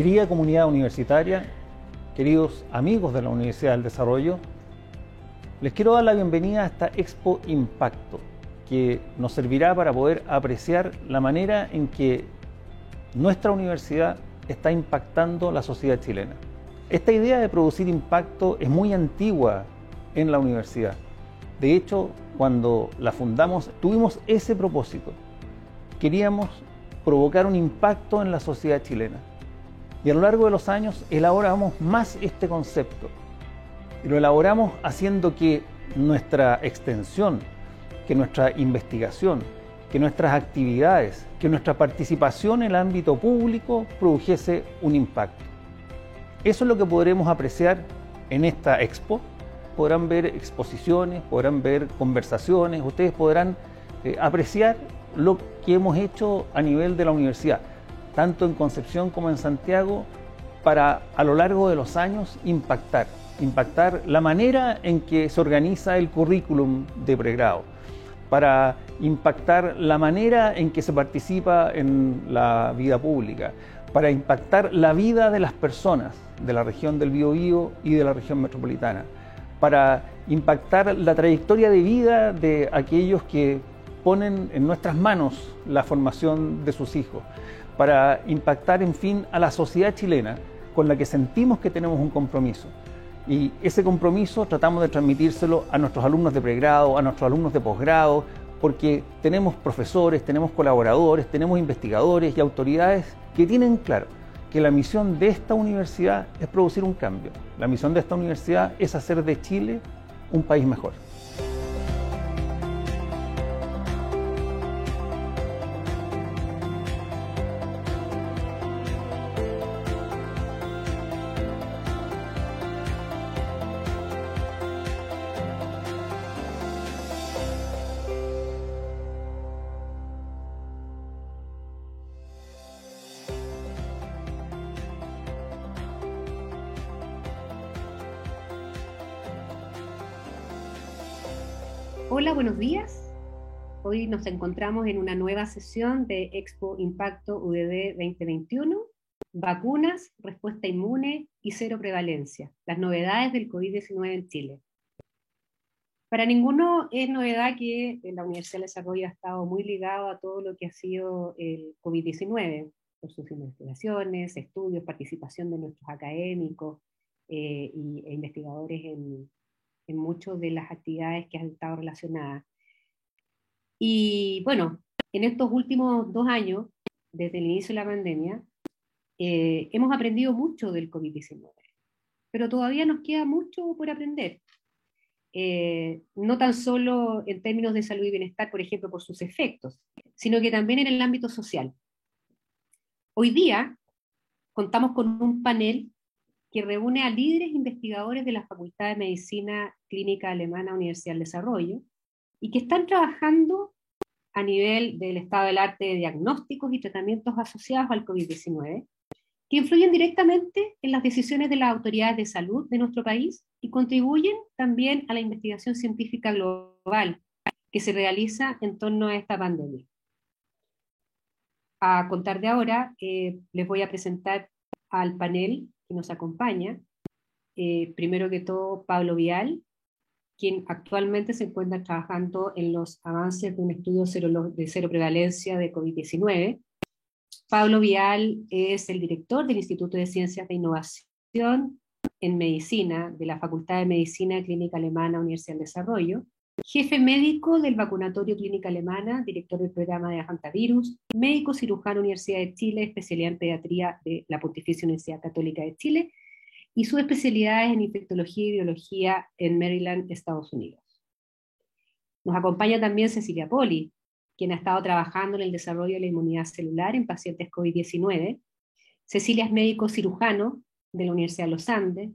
Querida comunidad universitaria, queridos amigos de la Universidad del Desarrollo, les quiero dar la bienvenida a esta Expo Impacto, que nos servirá para poder apreciar la manera en que nuestra universidad está impactando la sociedad chilena. Esta idea de producir impacto es muy antigua en la universidad. De hecho, cuando la fundamos, tuvimos ese propósito. Queríamos provocar un impacto en la sociedad chilena. Y a lo largo de los años elaboramos más este concepto. Y lo elaboramos haciendo que nuestra extensión, que nuestra investigación, que nuestras actividades, que nuestra participación en el ámbito público produjese un impacto. Eso es lo que podremos apreciar en esta expo podrán ver exposiciones, podrán ver conversaciones, ustedes podrán eh, apreciar lo que hemos hecho a nivel de la universidad, tanto en Concepción como en Santiago, para a lo largo de los años impactar, impactar la manera en que se organiza el currículum de pregrado, para impactar la manera en que se participa en la vida pública, para impactar la vida de las personas de la región del Biobío y de la región metropolitana para impactar la trayectoria de vida de aquellos que ponen en nuestras manos la formación de sus hijos, para impactar, en fin, a la sociedad chilena con la que sentimos que tenemos un compromiso. Y ese compromiso tratamos de transmitírselo a nuestros alumnos de pregrado, a nuestros alumnos de posgrado, porque tenemos profesores, tenemos colaboradores, tenemos investigadores y autoridades que tienen claro que la misión de esta universidad es producir un cambio. La misión de esta universidad es hacer de Chile un país mejor. Hoy nos encontramos en una nueva sesión de Expo Impacto UDD 2021, vacunas, respuesta inmune y cero prevalencia, las novedades del COVID-19 en Chile. Para ninguno es novedad que la Universidad de Desarrollo ha estado muy ligado a todo lo que ha sido el COVID-19, por sus investigaciones, estudios, participación de nuestros académicos eh, e investigadores en, en muchas de las actividades que han estado relacionadas. Y bueno, en estos últimos dos años, desde el inicio de la pandemia, eh, hemos aprendido mucho del COVID-19, pero todavía nos queda mucho por aprender. Eh, no tan solo en términos de salud y bienestar, por ejemplo, por sus efectos, sino que también en el ámbito social. Hoy día contamos con un panel que reúne a líderes investigadores de la Facultad de Medicina Clínica Alemana Universidad del Desarrollo y que están trabajando a nivel del estado del arte de diagnósticos y tratamientos asociados al COVID-19, que influyen directamente en las decisiones de las autoridades de salud de nuestro país y contribuyen también a la investigación científica global que se realiza en torno a esta pandemia. A contar de ahora, eh, les voy a presentar al panel que nos acompaña. Eh, primero que todo, Pablo Vial, quien actualmente se encuentra trabajando en los avances de un estudio de cero prevalencia de COVID-19. Pablo Vial es el director del Instituto de Ciencias de Innovación en Medicina de la Facultad de Medicina Clínica Alemana Universidad del Desarrollo, jefe médico del Vacunatorio Clínica Alemana, director del programa de Ajantavirus, médico cirujano Universidad de Chile, especialidad en pediatría de la Pontificia Universidad Católica de Chile, y su especialidad es en infectología y biología en Maryland, Estados Unidos. Nos acompaña también Cecilia Poli, quien ha estado trabajando en el desarrollo de la inmunidad celular en pacientes COVID-19. Cecilia es médico cirujano de la Universidad de los Andes,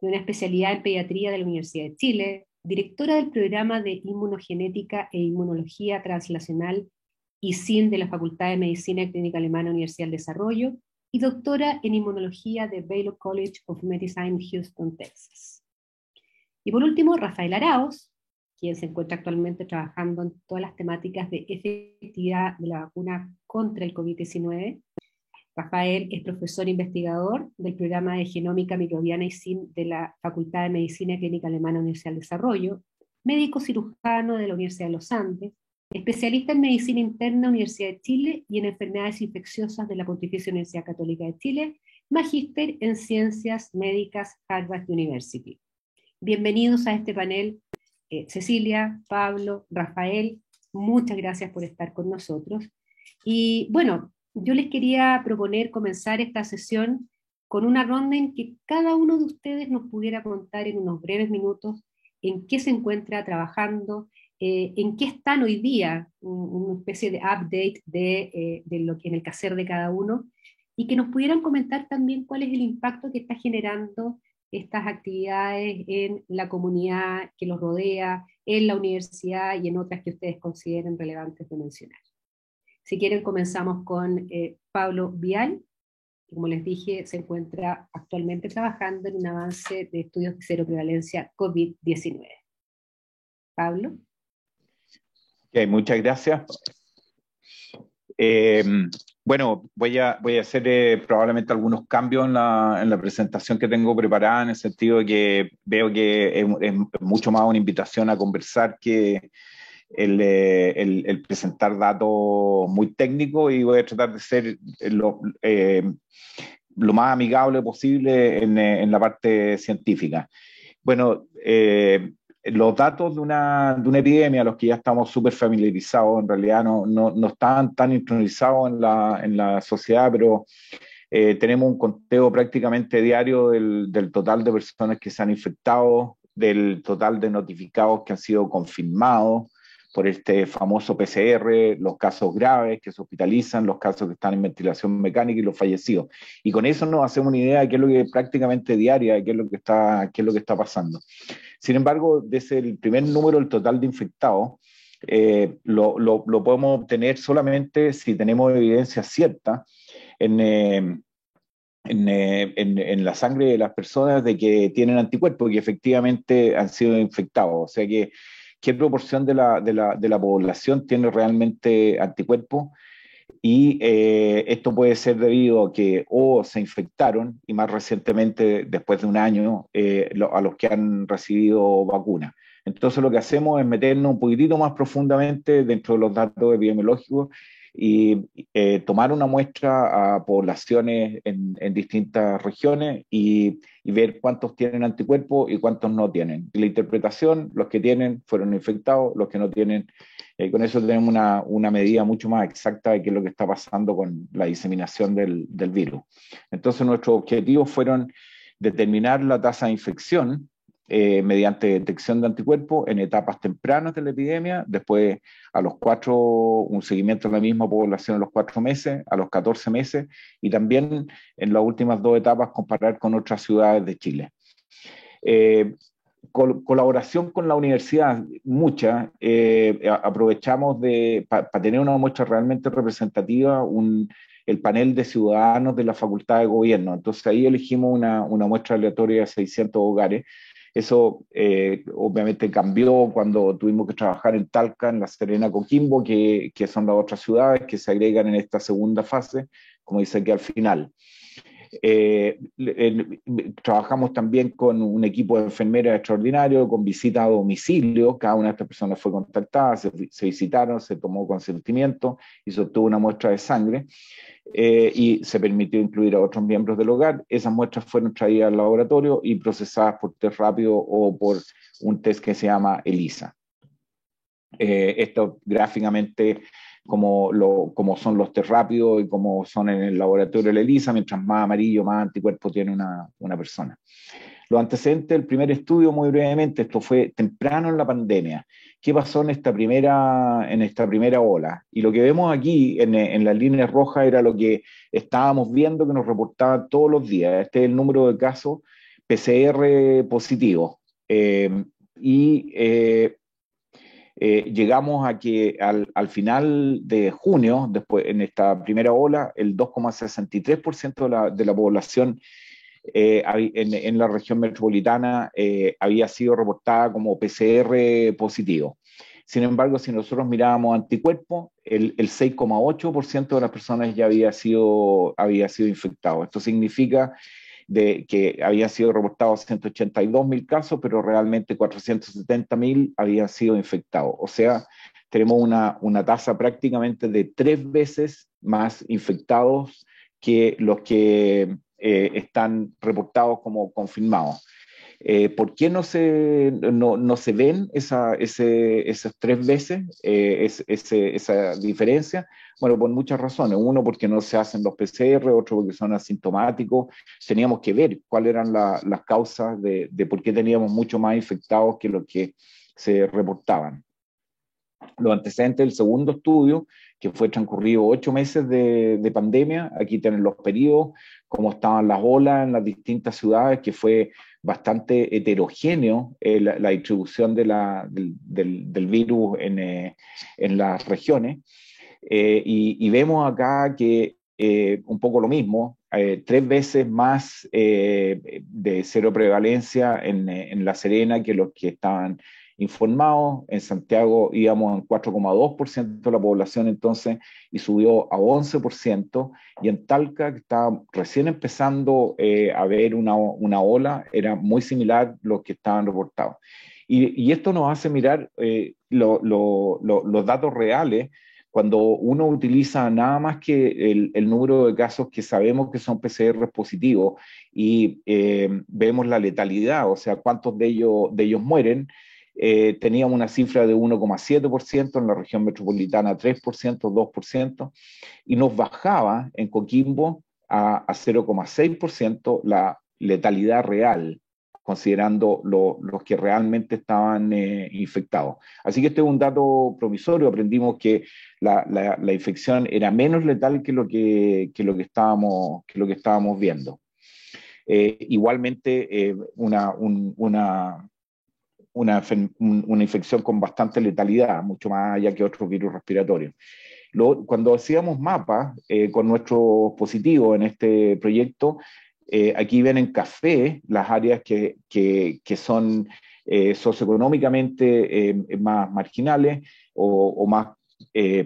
de una especialidad en pediatría de la Universidad de Chile, directora del programa de Inmunogenética e Inmunología Translacional ISIN de la Facultad de Medicina y Clínica Alemana Universidad del Desarrollo y doctora en Inmunología de Baylor College of Medicine, Houston, Texas. Y por último, Rafael Araos, quien se encuentra actualmente trabajando en todas las temáticas de efectividad de la vacuna contra el COVID-19 Rafael es profesor investigador del programa de Genómica Microbiana y de la Facultad de Medicina Clínica Alemana Universidad del Desarrollo, médico cirujano de la Universidad de los Andes, especialista en medicina interna Universidad de Chile y en enfermedades infecciosas de la Pontificia Universidad Católica de Chile, magíster en ciencias médicas Harvard University. Bienvenidos a este panel, eh, Cecilia, Pablo, Rafael, muchas gracias por estar con nosotros. Y bueno, yo les quería proponer comenzar esta sesión con una ronda en que cada uno de ustedes nos pudiera contar en unos breves minutos en qué se encuentra trabajando, eh, en qué están hoy día, una especie de update de, eh, lo que en el quehacer de cada uno, y que nos pudieran comentar también cuál es el impacto que está generando estas actividades en la comunidad que los rodea, en la universidad y en otras que ustedes consideren relevantes de mencionar. Si quieren, comenzamos con eh, Pablo Vial, que como les dije, se encuentra actualmente trabajando en un avance de estudios de cero prevalencia COVID-19. Pablo. Muchas gracias. Eh, bueno, voy a, voy a hacer eh, probablemente algunos cambios en la, en la, presentación que tengo preparada, en el sentido de que veo que es mucho más una invitación a conversar que, eh, el, el, presentar datos muy técnicos y voy a tratar de ser lo, lo más amigable posible en, en, la parte científica. Bueno, los datos de una, de una, epidemia, los que ya estamos súper familiarizados, en realidad no, no, no, están tan intronizados en la, en la sociedad, pero tenemos un conteo prácticamente diario del, del, total de personas que se han infectado, del total de notificados que han sido confirmados, por este famoso PCR, los casos graves que se hospitalizan, los casos que están en ventilación mecánica y los fallecidos. Y con eso nos hacemos una idea de qué es lo que es prácticamente diaria, qué es lo que está, qué es lo que está pasando. Sin embargo, desde el primer número, el total de infectados, eh, lo, lo, lo, podemos obtener solamente si tenemos evidencia cierta en, eh, en, eh, en, en, la sangre de las personas de que tienen anticuerpos y efectivamente han sido infectados. O sea que qué proporción de la, de la, de la población tiene realmente anticuerpos. Y eh, esto puede ser debido a que o se infectaron y más recientemente, después de un año, eh, lo, a los que han recibido vacuna. Entonces lo que hacemos es meternos un poquitito más profundamente dentro de los datos epidemiológicos y eh, tomar una muestra a poblaciones en, en distintas regiones y, y, ver cuántos tienen anticuerpos y cuántos no tienen. la interpretación, los que tienen fueron infectados, los que no tienen, eh, con eso tenemos una, una, medida mucho más exacta de qué es lo que está pasando con la diseminación del, del virus. Entonces nuestros objetivos fueron determinar la tasa de infección eh, mediante detección de anticuerpos en etapas tempranas de la epidemia, después a los cuatro, un seguimiento de la misma población a los cuatro meses, a los 14 meses, y también en las últimas dos etapas comparar con otras ciudades de Chile. Eh, colaboración con la universidad, mucha. Eh, aprovechamos para tener una muestra realmente representativa, un, el panel de ciudadanos de la Facultad de Gobierno. Entonces ahí elegimos una, una muestra aleatoria de 600 hogares eso eh, obviamente cambió cuando tuvimos que trabajar en Talca, en La Serena, Coquimbo, que, que son las otras ciudades que se agregan en esta segunda fase, como dice aquí al final. Eh, trabajamos también con un equipo de enfermeras extraordinario, con visita a domicilio. Cada una de estas personas fue contactada, se, se visitaron, se tomó consentimiento y se obtuvo una muestra de sangre. Eh, y se permitió incluir a otros miembros del hogar. Esas muestras fueron traídas al laboratorio y procesadas por test rápido o por un test que se llama ELISA. Eh, esto gráficamente como, lo, como son los test rápidos y como son en el laboratorio de ELISA, mientras más amarillo, más anticuerpo tiene una, una persona. Los antecedentes del primer estudio, muy brevemente, esto fue temprano en la pandemia qué pasó en esta primera, en esta primera ola. Y lo que vemos aquí en, en las líneas rojas era lo que estábamos viendo que nos reportaban todos los días. Este es el número de casos PCR positivos. Eh, y eh, eh, llegamos a que al, al, final de junio, después en esta primera ola, el 2,63% de la, de la población eh, en, en, la región metropolitana eh, había sido reportada como PCR positivo. Sin embargo, si nosotros mirábamos anticuerpos, el, el 6,8% de las personas ya había sido, había sido infectado. Esto significa de que habían sido reportados 182 mil casos, pero realmente 470 mil habían sido infectados. O sea, tenemos una, una tasa prácticamente de tres veces más infectados que los que eh, están reportados como confirmados. Eh, ¿Por qué no se, no, no se ven esa, ese, esas tres veces eh, esa diferencia? Bueno, por muchas razones. Uno, porque no se hacen los PCR, otro, porque son asintomáticos. Teníamos que ver cuáles eran las causas de, de por qué teníamos mucho más infectados que los que se reportaban. Los antecedentes del segundo estudio, que fue transcurrido ocho meses de, de pandemia, aquí tienen los periodos, cómo estaban las olas en las distintas ciudades, que fue bastante heterogéneo eh, la, distribución del, virus en, eh, las regiones. Eh, y, y, vemos acá que un poco lo mismo, tres veces más de cero prevalencia en, en, La Serena que los que estaban informados. En Santiago íbamos en 4,2% de la población entonces y subió a 11%. Y en Talca, que estaba recién empezando eh, a ver una, una, ola, era muy similar los que estaban reportados. Y, esto nos hace mirar eh, lo, lo, los datos reales cuando uno utiliza nada más que el, el, número de casos que sabemos que son PCR positivos y eh, vemos la letalidad, o sea, cuántos de ellos, de ellos mueren, eh, teníamos una cifra de 1,7%, en la región metropolitana 3%, 2%, y nos bajaba en Coquimbo a, a 0,6% la letalidad real, considerando los que realmente estaban eh, infectados. Así que este es un dato promisorio, aprendimos que la, la, la infección era menos letal que lo que, que, lo que, estábamos, que lo que estábamos viendo. Eh, igualmente, eh, una, un, una, una, una, infección con bastante letalidad, mucho más allá que otros virus respiratorios. Cuando hacíamos mapas eh, con nuestros positivos en este proyecto, eh, aquí ven en café las áreas que, que, que son eh, socioeconómicamente más marginales o, más,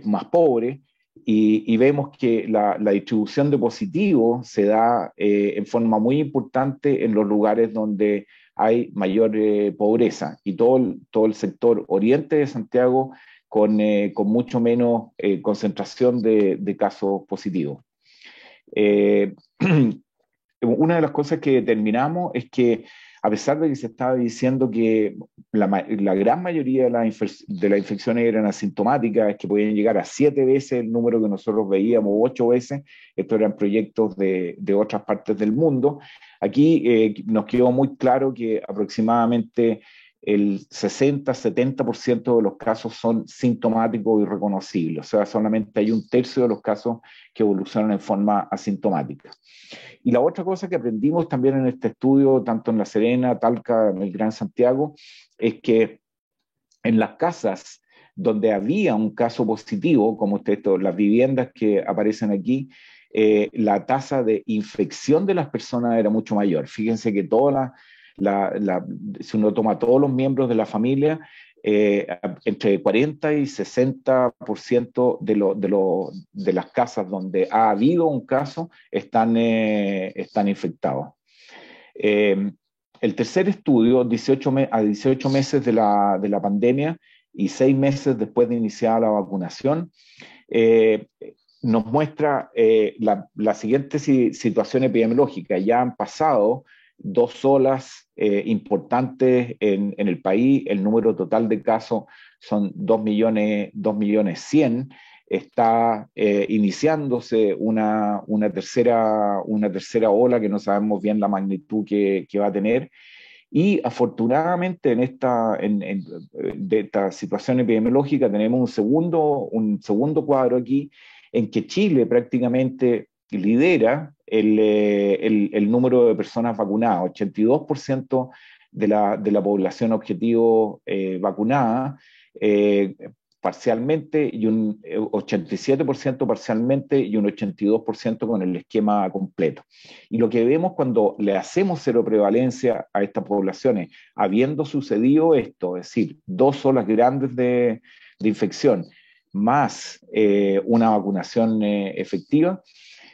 más pobres, y, vemos que la, distribución de positivos se da en forma muy importante en los lugares donde hay mayor eh, pobreza y todo el, todo el sector oriente de Santiago con, eh, con mucho menos eh, concentración de, casos positivos. Una de las cosas que determinamos es que a pesar de que se estaba diciendo que la, la gran mayoría de, la de las infecciones eran asintomáticas, es que podían llegar a siete veces el número que nosotros veíamos, ocho veces, estos eran proyectos de, de otras partes del mundo, aquí eh, nos quedó muy claro que aproximadamente el 60-70% de los casos son sintomáticos y reconocibles, o sea, solamente hay un tercio de los casos que evolucionan en forma asintomática. Y la otra cosa que aprendimos también en este estudio, tanto en La Serena, Talca, en el Gran Santiago, es que en las casas donde había un caso positivo, como ustedes, las viviendas que aparecen aquí, eh, la tasa de infección de las personas era mucho mayor. Fíjense que si uno toma todos los miembros de la familia, eh, entre 40 y 60% de, de, las casas donde ha habido un caso están, eh, infectados. El tercer estudio, 18 a 18 meses de la, de la pandemia y 6 meses después de iniciar la vacunación, nos muestra eh, la, la, siguiente situación epidemiológica. Ya han pasado dos olas eh, importantes en, en, el país. El número total de casos son 2 millones, 2 millones 100. Está eh, iniciándose una, una, tercera, una tercera ola que no sabemos bien la magnitud que, que va a tener. Y afortunadamente en esta, en, en, de esta situación epidemiológica tenemos un segundo, un segundo cuadro aquí en que Chile prácticamente lidera el, eh, el, número de personas vacunadas, 82% de la, de la población objetivo eh, vacunada, eh, parcialmente y un 87% parcialmente y un 82% con el esquema completo. Y lo que vemos cuando le hacemos cero prevalencia a estas poblaciones, habiendo sucedido esto, es decir, dos olas grandes de, de infección, más eh, una vacunación eh, efectiva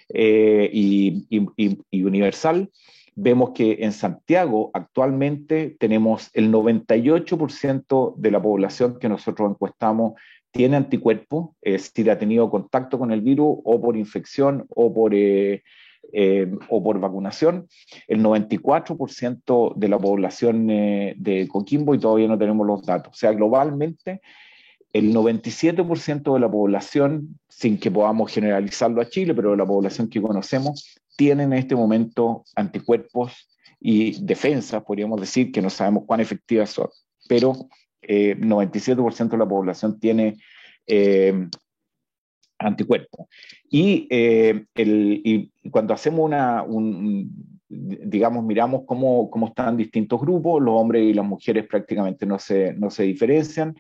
eh, y, y, universal, vemos que en Santiago actualmente tenemos el 98% de la población que nosotros encuestamos tiene anticuerpos, es decir, ha tenido contacto con el virus o por infección o por, o por vacunación. El 94% de la población de Coquimbo y todavía no tenemos los datos. O sea, globalmente el 97% de la población, sin que podamos generalizarlo a Chile, pero de la población que conocemos, tiene en este momento anticuerpos y defensas, podríamos decir, que no sabemos cuán efectivas son, pero eh, 97% de la población tiene eh, anticuerpos. Y, eh, y, cuando hacemos una, un, digamos, miramos cómo, cómo, están distintos grupos, los hombres y las mujeres prácticamente no se, no se diferencian.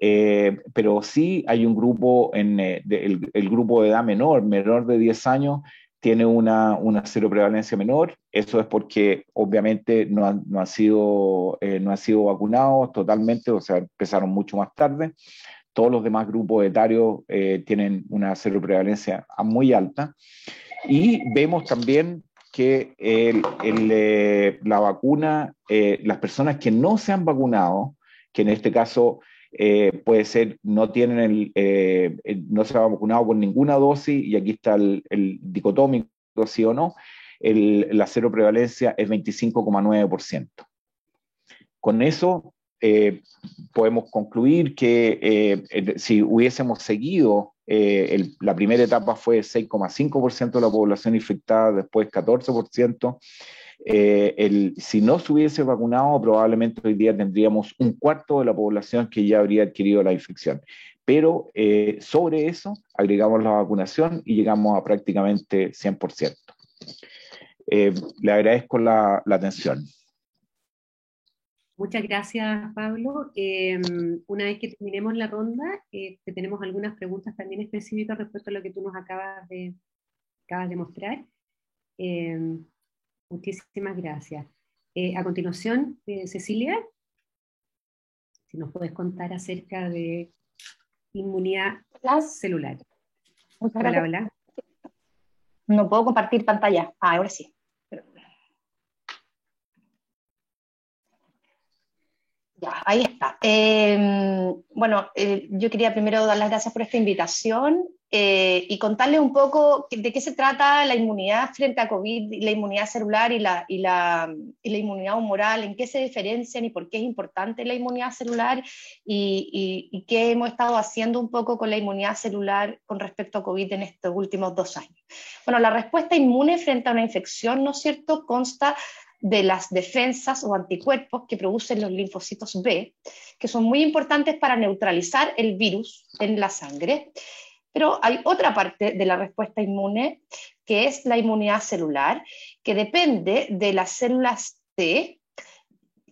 Eh, pero sí hay un grupo, en, eh, el, grupo de edad menor, menor de 10 años, tiene una, una cero prevalencia menor. Eso es porque obviamente no han, no sido, eh, no han sido vacunados totalmente, o sea, empezaron mucho más tarde. Todos los demás grupos etarios tienen una cero prevalencia muy alta. Y vemos también que la vacuna, las personas que no se han vacunado, que en este caso eh, puede ser, no tienen el, eh, no se han vacunado con ninguna dosis, y aquí está el, dicotómico, sí o no, la cero prevalencia es 25,9%. Con eso eh, podemos concluir que si hubiésemos seguido, la primera etapa fue 6,5% de la población infectada, después 14%, eh, si no se hubiese vacunado, probablemente hoy día tendríamos un cuarto de la población que ya habría adquirido la infección. Pero eh, sobre eso agregamos la vacunación y llegamos a prácticamente 100%. Eh, le agradezco la, atención. Muchas gracias, Pablo. una vez que terminemos la ronda, tenemos algunas preguntas también específicas respecto a lo que tú nos acabas de, acabas de mostrar. Muchísimas gracias. Eh, a continuación, eh, Cecilia, si nos puedes contar acerca de inmunidad celular. Hola, hola. No puedo compartir pantalla. Ah, ahora sí. Ya, ahí está. Eh, bueno, yo quería primero dar las gracias por esta invitación eh, y contarles un poco de qué se trata la inmunidad frente a COVID, la inmunidad celular y la, y la, y la inmunidad humoral, en qué se diferencian y por qué es importante la inmunidad celular y, y, qué hemos estado haciendo un poco con la inmunidad celular con respecto a COVID en estos últimos dos años. Bueno, la respuesta inmune frente a una infección, ¿no es cierto?, consta de las defensas o anticuerpos que producen los linfocitos B, que son muy importantes para neutralizar el virus en la sangre. Pero hay otra parte de la respuesta inmune, que es la inmunidad celular, que depende de las células T.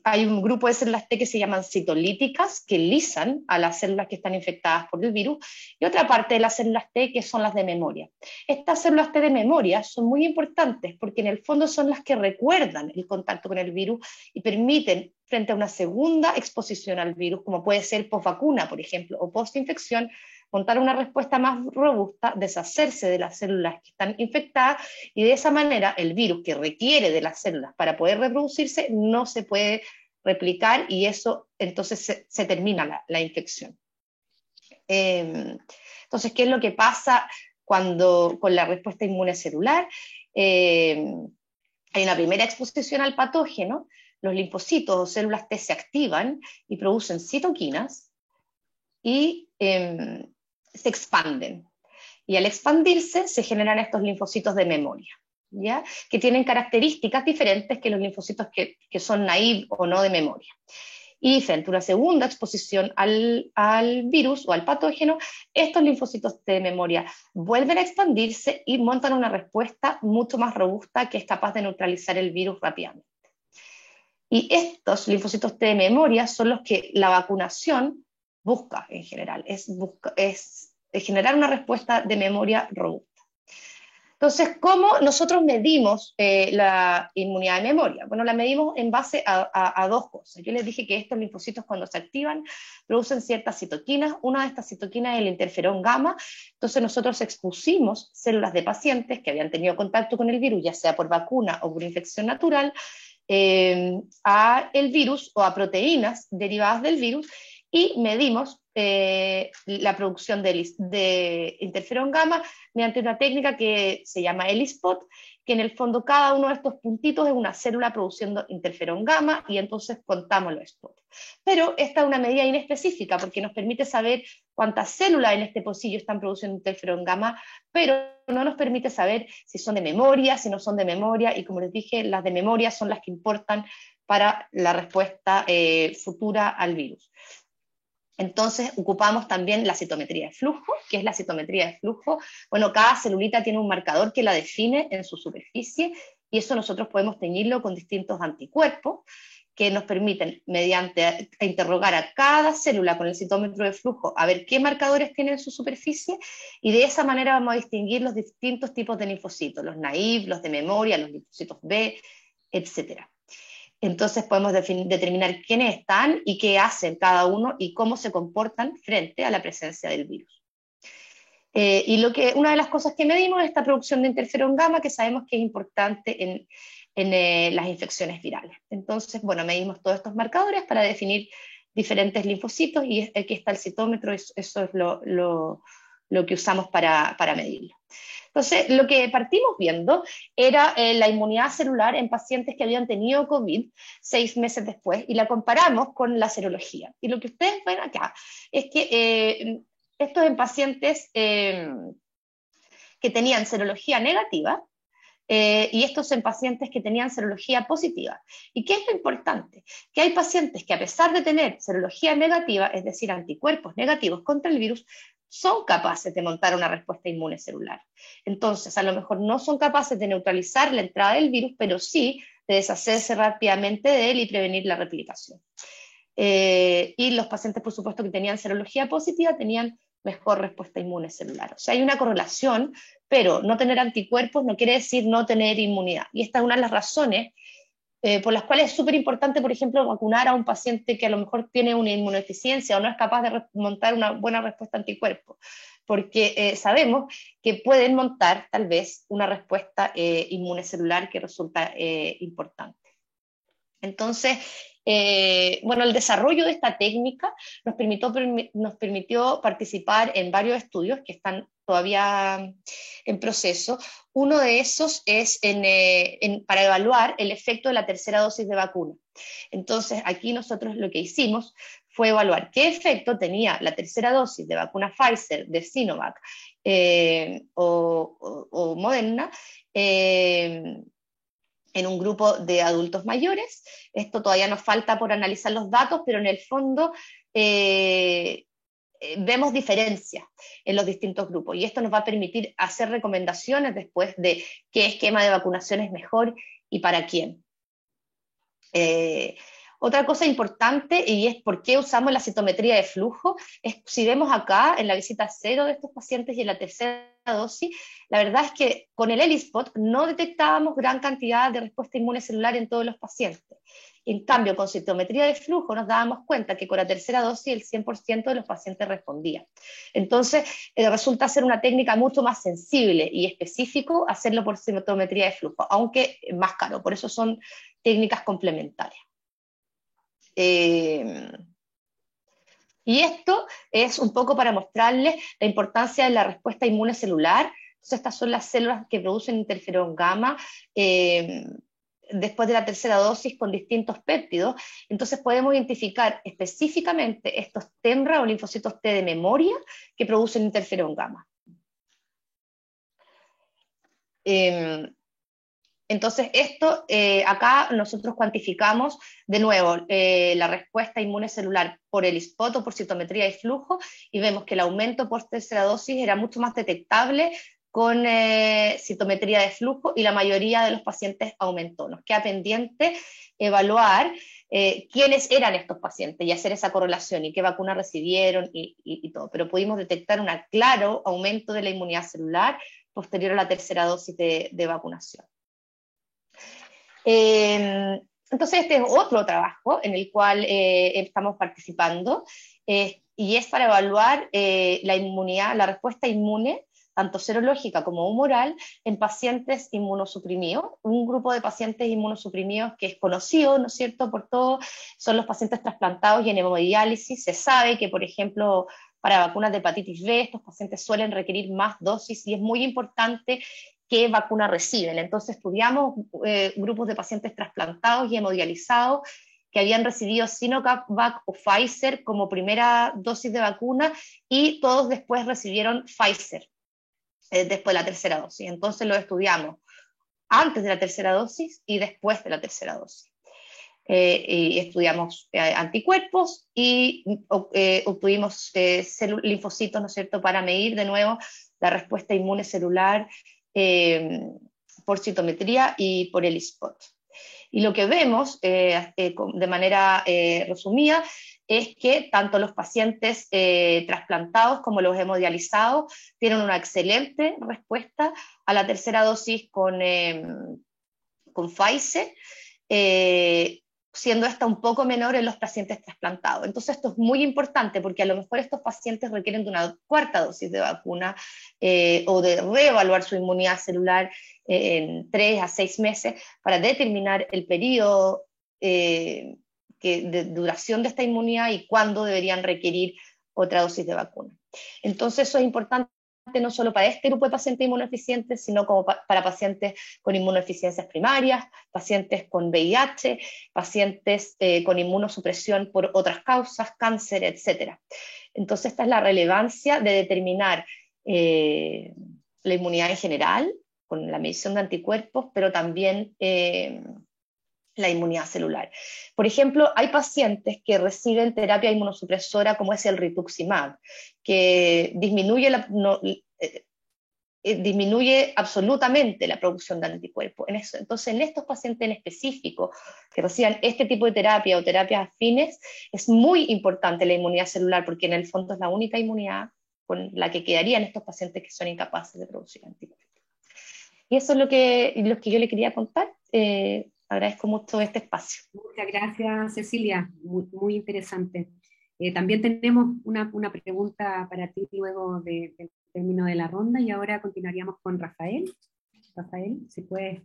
Hay un grupo de células T que se llaman citolíticas, que lisan a las células que están infectadas por el virus, y otra parte de las células T que son las de memoria. Estas células T de memoria son muy importantes porque en el fondo son las que recuerdan el contacto con el virus y permiten, frente a una segunda exposición al virus, como puede ser post-vacuna, por ejemplo, o post-infección, contar una respuesta más robusta, deshacerse de las células que están infectadas y de esa manera el virus que requiere de las células para poder reproducirse no se puede replicar y eso entonces se, termina la, infección. Em, entonces, ¿qué es lo que pasa cuando con la respuesta inmune celular? Em, hay una primera exposición al patógeno, los linfocitos o células T se activan y producen citoquinas y em, se expanden. Y al expandirse se generan estos linfocitos de memoria, ¿ya? que tienen características diferentes que los linfocitos que, son naive o no de memoria. Y frente a una segunda exposición al, al, virus o al patógeno, estos linfocitos de memoria vuelven a expandirse y montan una respuesta mucho más robusta que es capaz de neutralizar el virus rápidamente. Y estos linfocitos de memoria son los que la vacunación busca en general, es, generar una respuesta de memoria robusta. Entonces, ¿cómo nosotros medimos eh, la inmunidad de memoria? Bueno, la medimos en base a, dos cosas. Yo les dije que estos linfocitos cuando se activan producen ciertas citoquinas. Una de estas citoquinas es el interferón gamma. Entonces, nosotros expusimos células de pacientes que habían tenido contacto con el virus, ya sea por vacuna o por infección natural, eh, a el virus o a proteínas derivadas del virus y medimos eh, la producción de, interferón gamma mediante una técnica que se llama ELISPOT, que en el fondo cada uno de estos puntitos es una célula produciendo interferón gamma y entonces contamos los spots. Pero esta es una medida inespecífica porque nos permite saber cuántas células en este pocillo están produciendo interferón gamma, pero no nos permite saber si son de memoria, si no son de memoria, y como les dije, las de memoria son las que importan para la respuesta eh, futura al virus. Entonces ocupamos también la citometría de flujo, que es la citometría de flujo. Bueno, cada celulita tiene un marcador que la define en su superficie y eso nosotros podemos teñirlo con distintos anticuerpos que nos permiten, mediante interrogar a cada célula con el citómetro de flujo, a ver qué marcadores tiene en su superficie, y de esa manera vamos a distinguir los distintos tipos de linfocitos, los naive, los de memoria, los linfocitos B, etcétera. Entonces podemos determinar quiénes están y qué hacen cada uno y cómo se comportan frente a la presencia del virus. Eh, y lo que, una de las cosas que medimos es esta producción de interferón gamma, que sabemos que es importante en, eh, las infecciones virales. Entonces, bueno, medimos todos estos marcadores para definir diferentes linfocitos y aquí está el citómetro, eso, es lo, que usamos para, para medirlo. Entonces, lo que partimos viendo era eh, la inmunidad celular en pacientes que habían tenido COVID seis meses después y la comparamos con la serología. Y lo que ustedes ven acá es que eh, estos en pacientes eh, que tenían serología negativa, y estos en pacientes que tenían serología positiva. ¿Y qué es lo importante? Que hay pacientes que a pesar de tener serología negativa, es decir, anticuerpos negativos contra el virus, son capaces de montar una respuesta inmune celular. Entonces, a lo mejor no son capaces de neutralizar la entrada del virus, pero sí de deshacerse rápidamente de él y prevenir la replicación. Eh, y los pacientes, por supuesto, que tenían serología positiva tenían mejor respuesta inmune celular. O sea, hay una correlación, pero no tener anticuerpos no quiere decir no tener inmunidad. Y esta es una de las razones eh, por las cuales es súper importante, por ejemplo, vacunar a un paciente que a lo mejor tiene una inmunodeficiencia o no es capaz de montar una buena respuesta anticuerpo, porque eh, sabemos que pueden montar tal vez una respuesta eh, inmune celular que resulta importante. Entonces, bueno, el desarrollo de esta técnica nos permitió, nos permitió participar en varios estudios que están todavía en proceso. Uno de esos es eh, para evaluar el efecto de la tercera dosis de vacuna. Entonces, aquí nosotros lo que hicimos fue evaluar qué efecto tenía la tercera dosis de vacuna Pfizer, de Sinovac eh, o, Moderna eh, en un grupo de adultos mayores. Esto todavía nos falta por analizar los datos, pero en el fondo eh, vemos diferencias en los distintos grupos y esto nos va a permitir hacer recomendaciones después de qué esquema de vacunación es mejor y para quién. Eh, otra cosa importante, y es por qué usamos la citometría de flujo, es si vemos acá en la visita cero de estos pacientes y en la tercera dosis, la verdad es que con el ELISPOT no detectábamos gran cantidad de respuesta inmune celular en todos los pacientes. En cambio, con citometría de flujo nos dábamos cuenta que con la tercera dosis el 100% de los pacientes respondía. Entonces, eh, resulta ser una técnica mucho más sensible y específico hacerlo por citometría de flujo, aunque más caro, por eso son técnicas complementarias. Eh, y esto es un poco para mostrarles la importancia de la respuesta inmune celular. Entonces, estas son las células que producen interferón gamma. Eh, después de la tercera dosis con distintos péptidos, entonces podemos identificar específicamente estos TEMRA o linfocitos T de memoria que producen interferón gamma. Em, entonces, esto, eh, acá nosotros cuantificamos de nuevo eh, la respuesta inmune celular por el ISPOT o por citometría y flujo y vemos que el aumento por tercera dosis era mucho más detectable con eh, citometría de flujo y la mayoría de los pacientes aumentó. Nos queda pendiente evaluar quiénes eran estos pacientes y hacer esa correlación y qué vacuna recibieron y, todo. Pero pudimos detectar un claro aumento de la inmunidad celular posterior a la tercera dosis de, vacunación. Em, entonces, este es otro trabajo en el cual eh, estamos participando y es para evaluar la inmunidad, la respuesta inmune tanto serológica como humoral, en pacientes inmunosuprimidos. Un grupo de pacientes inmunosuprimidos que es conocido, ¿no es cierto?, por todos, son los pacientes trasplantados y en hemodiálisis. Se sabe que, por ejemplo, para vacunas de hepatitis B, estos pacientes suelen requerir más dosis y es muy importante qué vacuna reciben. Entonces estudiamos eh, grupos de pacientes trasplantados y hemodializados que habían recibido Sinovac o Pfizer como primera dosis de vacuna y todos después recibieron Pfizer. Eh, después de la tercera dosis. Entonces lo estudiamos antes de la tercera dosis y después de la tercera dosis. Eh, y estudiamos eh, anticuerpos y obtuvimos linfocitos, ¿no es cierto?, para medir de nuevo la respuesta inmune celular por citometría y por el spot. Y lo que vemos de manera resumida es que tanto los pacientes eh, trasplantados como los hemodializados tienen una excelente respuesta a la tercera dosis con, em, con Pfizer, eh, siendo esta un poco menor en los pacientes trasplantados. Entonces esto es muy importante porque a lo mejor estos pacientes requieren de una cuarta dosis de vacuna eh, o de reevaluar su inmunidad celular en tres a seis meses para determinar el periodo de duración de esta inmunidad y cuándo deberían requerir otra dosis de vacuna. Entonces eso es importante no solo para este grupo de pacientes inmunodeficientes, sino como para pacientes con inmunodeficiencias primarias, pacientes con VIH, pacientes eh, con inmunosupresión por otras causas, cáncer, etc. Entonces esta es la relevancia de determinar eh, la inmunidad en general, con la medición de anticuerpos, pero también eh, la inmunidad celular. Por ejemplo, hay pacientes que reciben terapia inmunosupresora como es el rituximab, que disminuye, eh, eh, absolutamente la producción de anticuerpos. Entonces, en estos pacientes en específico que reciban este tipo de terapia o terapias afines, es muy importante la inmunidad celular porque en el fondo es la única inmunidad con la que quedarían estos pacientes que son incapaces de producir anticuerpos. Y eso es lo que, lo que yo le quería contar. Eh, agradezco mucho este espacio. Muchas gracias, Cecilia, muy, interesante. Eh, también tenemos una, pregunta para ti luego del término de la ronda y ahora continuaríamos con Rafael. Rafael, si puedes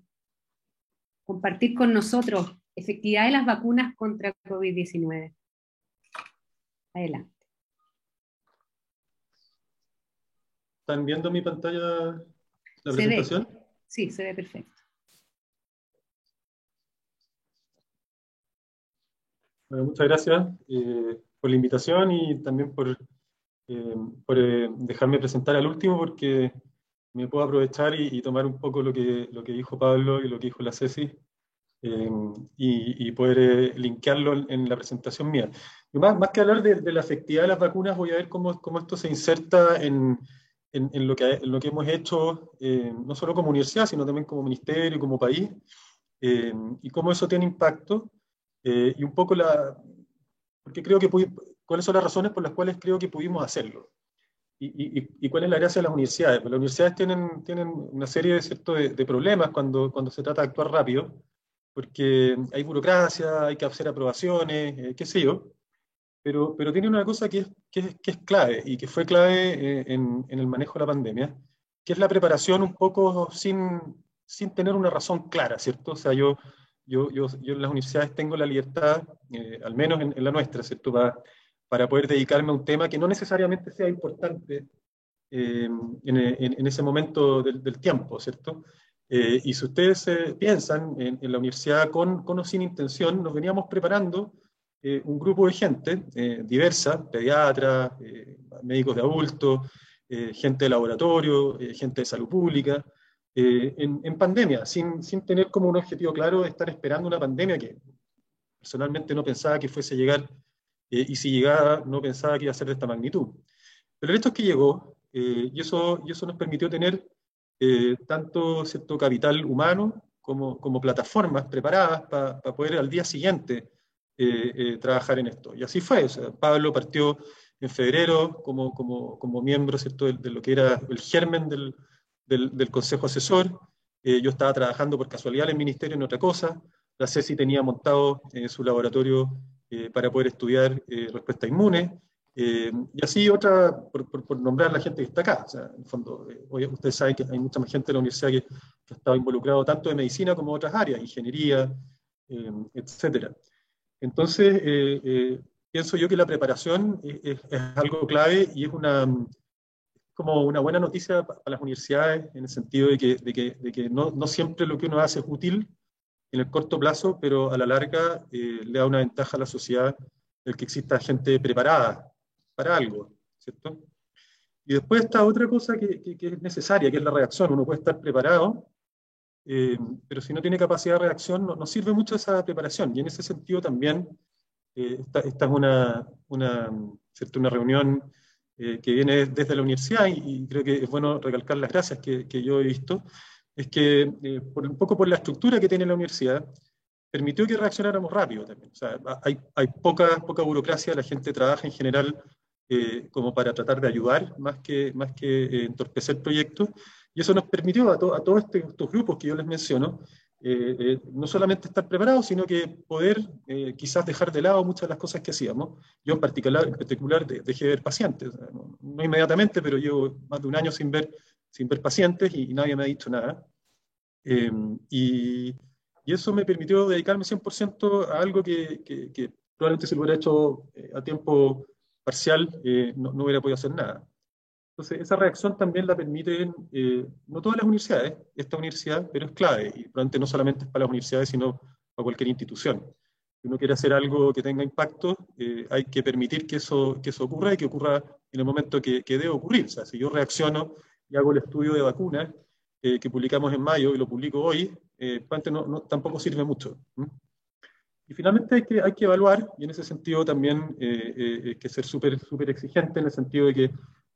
compartir con nosotros efectividad de las vacunas contra COVID-19. Adelante. ¿Están viendo mi pantalla, la presentación? Sí, se ve perfecto. Muchas gracias eh, por la invitación y también por, eh, eh, dejarme presentar al último porque me puedo aprovechar y, tomar un poco lo que, lo que dijo Pablo y lo que dijo la Ceci y, poder linkearlo en, la presentación mía. más, más que hablar de, la efectividad de las vacunas, voy a ver cómo, cómo esto se inserta en, en, lo, que, lo que hemos hecho, no solo como universidad, sino también como ministerio, como país, y cómo eso tiene impacto. Eh, y un poco la, porque creo que cuáles son las razones por las cuales creo que pudimos hacerlo. Y, y, y cuál es la gracia de las universidades. Pues las universidades tienen, tienen una serie de, cierto, de, problemas cuando, cuando se trata de actuar rápido, porque hay burocracia, hay que hacer aprobaciones, eh, qué sé yo, pero, pero tiene una cosa que es, que es, que es clave y que fue clave eh, en, en, el manejo de la pandemia, que es la preparación un poco sin, sin tener una razón clara, ¿cierto? O sea, yo yo, yo, yo, en las universidades tengo la libertad, eh, al menos en, la nuestra, ¿cierto? Para, para, poder dedicarme a un tema que no necesariamente sea importante eh, en, en, ese momento del, del tiempo, ¿cierto? Eh, y si ustedes piensan en, la universidad con, con, o sin intención, nos veníamos preparando un grupo de gente diversa, pediatras, médicos de adultos, gente de laboratorio, gente de salud pública, eh, en, pandemia, sin, sin, tener como un objetivo claro de estar esperando una pandemia que personalmente no pensaba que fuese a llegar eh, y si llegaba no pensaba que iba a ser de esta magnitud. Pero el hecho es que llegó eh, y, eso, y eso nos permitió tener tanto cierto capital humano como, como plataformas preparadas para poder al día siguiente trabajar en esto. Y así fue. Pablo partió en febrero como, como, como miembro ¿cierto? De, lo que era el germen del, del, Consejo Asesor. yo estaba trabajando por casualidad en el Ministerio en otra cosa. La CECI tenía montado su laboratorio para poder estudiar respuesta inmune. Eh, y así otra, por, nombrar la gente que está acá. En el fondo, eh, ustedes saben que hay mucha más gente de la universidad que, ha estado involucrado tanto en medicina como en otras áreas, ingeniería, eh, etc. Entonces, eh, pienso yo que la preparación es, algo clave y es una, como una buena noticia para las universidades en el sentido de que, de que, de que no, no, siempre lo que uno hace es útil en el corto plazo, pero a la larga le da una ventaja a la sociedad el que exista gente preparada para algo, ¿cierto? Y después está otra cosa que, que, es necesaria, que es la reacción. Uno puede estar preparado, eh, pero si no tiene capacidad de reacción, no, no, sirve mucho esa preparación. Y en ese sentido también, eh, esta, esta, es una, una, ¿cierto? una reunión eh, que viene desde la universidad y, creo que es bueno recalcar las gracias que, que yo he visto, es que por, un poco por la estructura que tiene la universidad, permitió que reaccionáramos rápido también. O sea, hay, hay poca, poca burocracia, la gente trabaja en general eh, como para tratar de ayudar más que, más que eh, entorpecer proyectos. Y eso nos permitió a, a todos este, estos grupos que yo les menciono, eh, no solamente estar preparados, sino que poder quizás dejar de lado muchas de las cosas que hacíamos. Yo en particular, en particular dejé de ver pacientes, no, no, inmediatamente, pero llevo más de un año sin ver, sin ver pacientes y, y nadie me ha dicho nada. y, y, eso me permitió dedicarme 100% a algo que, que, que probablemente se lo hubiera hecho a tiempo parcial, eh, no, no, hubiera podido hacer nada. Entonces, esa reacción también la permiten, eh, no todas las universidades, esta universidad, pero es clave, y probablemente no solamente es para las universidades, sino para cualquier institución. Si uno quiere hacer algo que tenga impacto, eh, hay que permitir que eso, que eso ocurra y que ocurra en el momento que, que debe ocurrir. O sea, si yo reacciono y hago el estudio de vacunas que publicamos en mayo y lo publico hoy, no, no, tampoco sirve mucho. Y finalmente hay que, hay que evaluar, y en ese sentido también eh, eh, hay que ser súper exigente en el sentido de que,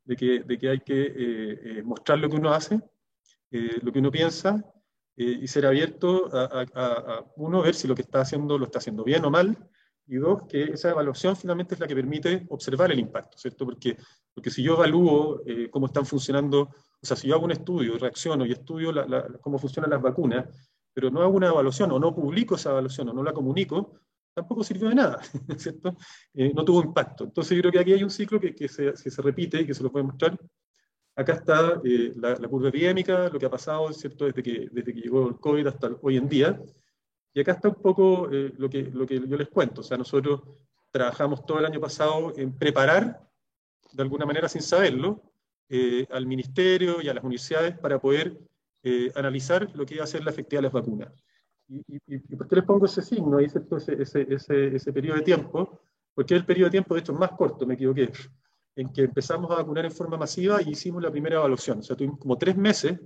de que, de que hay que eh, mostrar lo que uno hace, lo que uno piensa, y ser abierto a, uno, ver si lo que está haciendo lo está haciendo bien o mal, y dos, que esa evaluación finalmente es la que permite observar el impacto, ¿cierto? Porque, porque si yo evalúo cómo están funcionando, o sea, si yo hago un estudio, reacciono y estudio cómo funcionan las vacunas, pero no hago una evaluación o no publico esa evaluación o no la comunico, tampoco sirvió de nada, ¿cierto? Eh, no tuvo impacto. Entonces yo creo que aquí hay un ciclo que, que, se, que se, repite y que se lo puede mostrar. Acá está eh, la, la, curva epidémica, lo que ha pasado, ¿cierto? Desde que, desde que llegó el COVID hasta hoy en día. Y acá está un poco eh, lo, que, lo que yo les cuento. O sea, nosotros trabajamos todo el año pasado en preparar, de alguna manera sin saberlo, eh, al ministerio y a las universidades para poder eh, analizar lo que iba a ser la efectividad de las vacunas. ¿Y, y, y por qué les pongo ese signo, ese, ese, ese, ese periodo de tiempo? Porque el periodo de tiempo, de hecho, más corto, me equivoqué, en que empezamos a vacunar en forma masiva y hicimos la primera evaluación. O sea, tuvimos como tres meses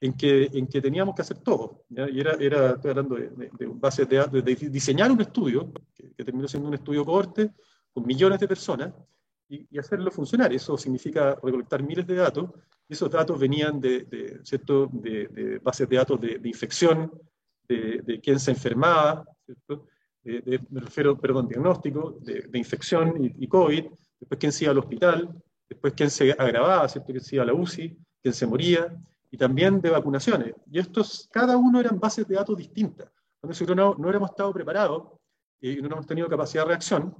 en que, en que teníamos que hacer todo. ¿ya? Y era, era, estoy hablando de, de, de bases de de diseñar un estudio, que, que terminó siendo un estudio cohorte, con millones de personas, y, y, hacerlo funcionar. Eso significa recolectar miles de datos esos datos venían de, ¿cierto? de bases de datos de, infección, de, quién se enfermaba, ¿cierto? me refiero, perdón, diagnóstico, de, infección y, y, COVID, después quién se iba al hospital, después quién se agravaba, ¿cierto? quién se iba a la UCI, quién se moría, y también de vacunaciones. Y estos, cada uno eran bases de datos distintas. Cuando nosotros no, no hubiéramos estado preparados eh, y no hemos tenido capacidad de reacción,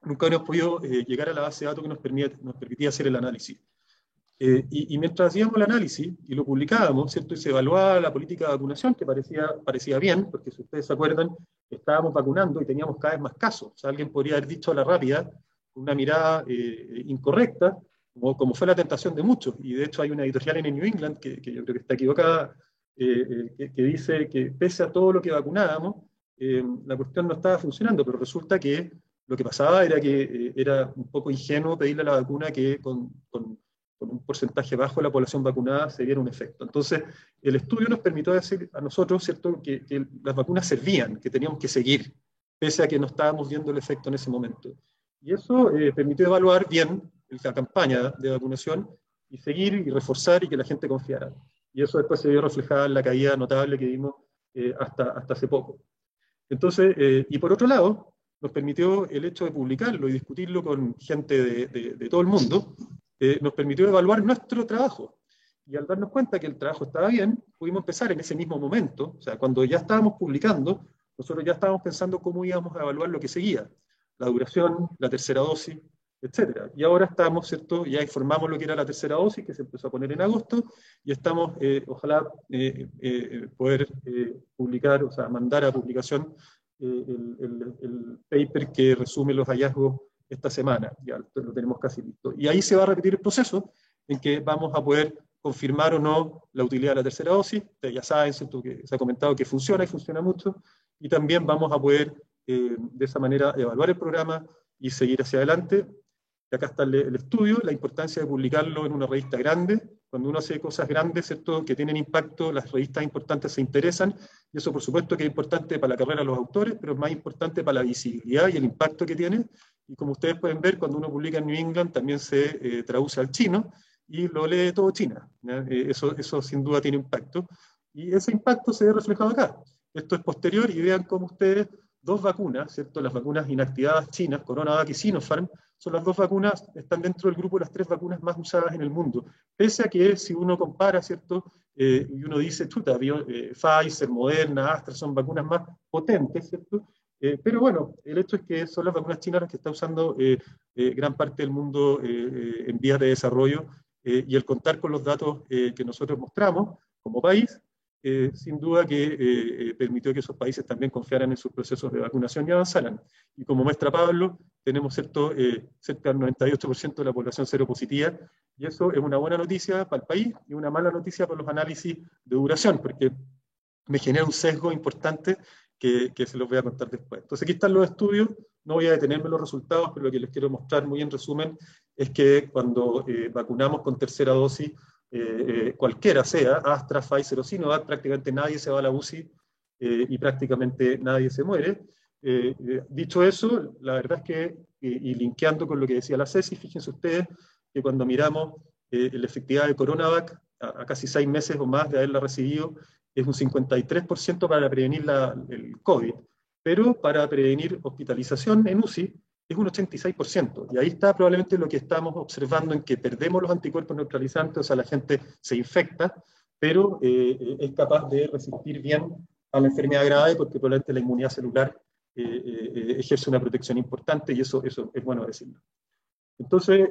nunca hubiéramos podido eh, llegar a la base de datos que nos, nos permitía hacer el análisis. Eh, y, y, mientras hacíamos el análisis y lo publicábamos, ¿cierto? y se evaluaba la política de vacunación, que parecía, parecía bien, porque si ustedes se acuerdan, estábamos vacunando y teníamos cada vez más casos. O sea, alguien podría haber dicho a la rápida, con una mirada eh, incorrecta, como, como, fue la tentación de muchos. Y de hecho hay una editorial en New England, que, que yo creo que está equivocada, eh, eh que, que, dice que pese a todo lo que vacunábamos, eh, la cuestión no estaba funcionando, pero resulta que lo que pasaba era que eh, era un poco ingenuo pedirle a la vacuna que con con porcentaje bajo de la población vacunada se diera un efecto. Entonces, el estudio nos permitió decir a nosotros, ¿cierto?, que, las vacunas servían, que teníamos que seguir, pese a que no estábamos viendo el efecto en ese momento. Y eso eh, permitió evaluar bien la campaña de vacunación y seguir y reforzar y que la gente confiara. Y eso después se vio reflejado en la caída notable que vimos eh, hasta, hasta hace poco. Entonces, eh, y por otro lado, nos permitió el hecho de publicarlo y discutirlo con gente de, todo el mundo, eh, nos permitió evaluar nuestro trabajo. Y al darnos cuenta que el trabajo estaba bien, pudimos empezar en ese mismo momento, o sea, cuando ya estábamos publicando, nosotros ya estábamos pensando cómo íbamos a evaluar lo que seguía, la duración, la tercera dosis, etc. Y ahora estamos, ¿cierto? Ya informamos lo que era la tercera dosis, que se empezó a poner en agosto, y estamos, eh, ojalá, eh, poder publicar, o sea, mandar a publicación el, paper que resume los hallazgos esta semana, ya lo tenemos casi listo. Y ahí se va a repetir el proceso en que vamos a poder confirmar o no la utilidad de la tercera dosis. Ya saben, que se ha comentado que funciona y funciona mucho, y también vamos a poder eh, de esa manera evaluar el programa y seguir hacia adelante. Y acá está el, estudio, la importancia de publicarlo en una revista grande. Cuando uno hace cosas grandes, ¿cierto? que tienen impacto, las revistas importantes se interesan, y eso por supuesto que es importante para la carrera de los autores, pero es más importante para la visibilidad y el impacto que tiene. Y como ustedes pueden ver, cuando uno publica en New England también se eh, traduce al chino y lo lee todo China. Eh, eso, eso sin duda tiene impacto. Y ese impacto se ve reflejado acá. Esto es posterior y vean cómo ustedes, dos vacunas, ¿cierto? las vacunas inactivadas chinas, CoronaVac y Sinopharm, son las dos vacunas, están dentro del grupo de las tres vacunas más usadas en el mundo. Pese a que si uno compara, ¿cierto? Eh, y uno dice, chuta, eh, Pfizer, Moderna, Astra son vacunas más potentes, ¿cierto? Eh, pero bueno, el hecho es que son las vacunas chinas las que está usando gran parte del mundo en vías de desarrollo y el contar con los datos que nosotros mostramos como país, eh, sin duda que eh, eh, permitió que esos países también confiaran en sus procesos de vacunación y avanzaran. Y como muestra Pablo, tenemos cierto, cerca del 98% de la población seropositiva, y eso es una buena noticia para el país y una mala noticia para los análisis de duración, porque me genera un sesgo importante que, que, se los voy a contar después. Entonces aquí están los estudios, no voy a detenerme en los resultados, pero lo que les quiero mostrar muy en resumen es que cuando vacunamos con tercera dosis eh, eh, cualquiera sea, Astra, Pfizer o Sinovac, prácticamente nadie se va a la UCI eh, y prácticamente nadie se muere. dicho eso, la verdad es que, y linkeando con lo que decía la CESI, fíjense ustedes que cuando miramos la efectividad de CoronaVac a, casi seis meses o más de haberla recibido, es un 53% para prevenir la, el COVID, pero para prevenir hospitalización en UCI es un 86%. Y ahí está probablemente lo que estamos observando en que perdemos los anticuerpos neutralizantes, o sea, la gente se infecta, pero eh, es capaz de resistir bien a la enfermedad grave porque probablemente la inmunidad celular eh, eh, ejerce una protección importante y eso, eso es bueno decirlo. Entonces,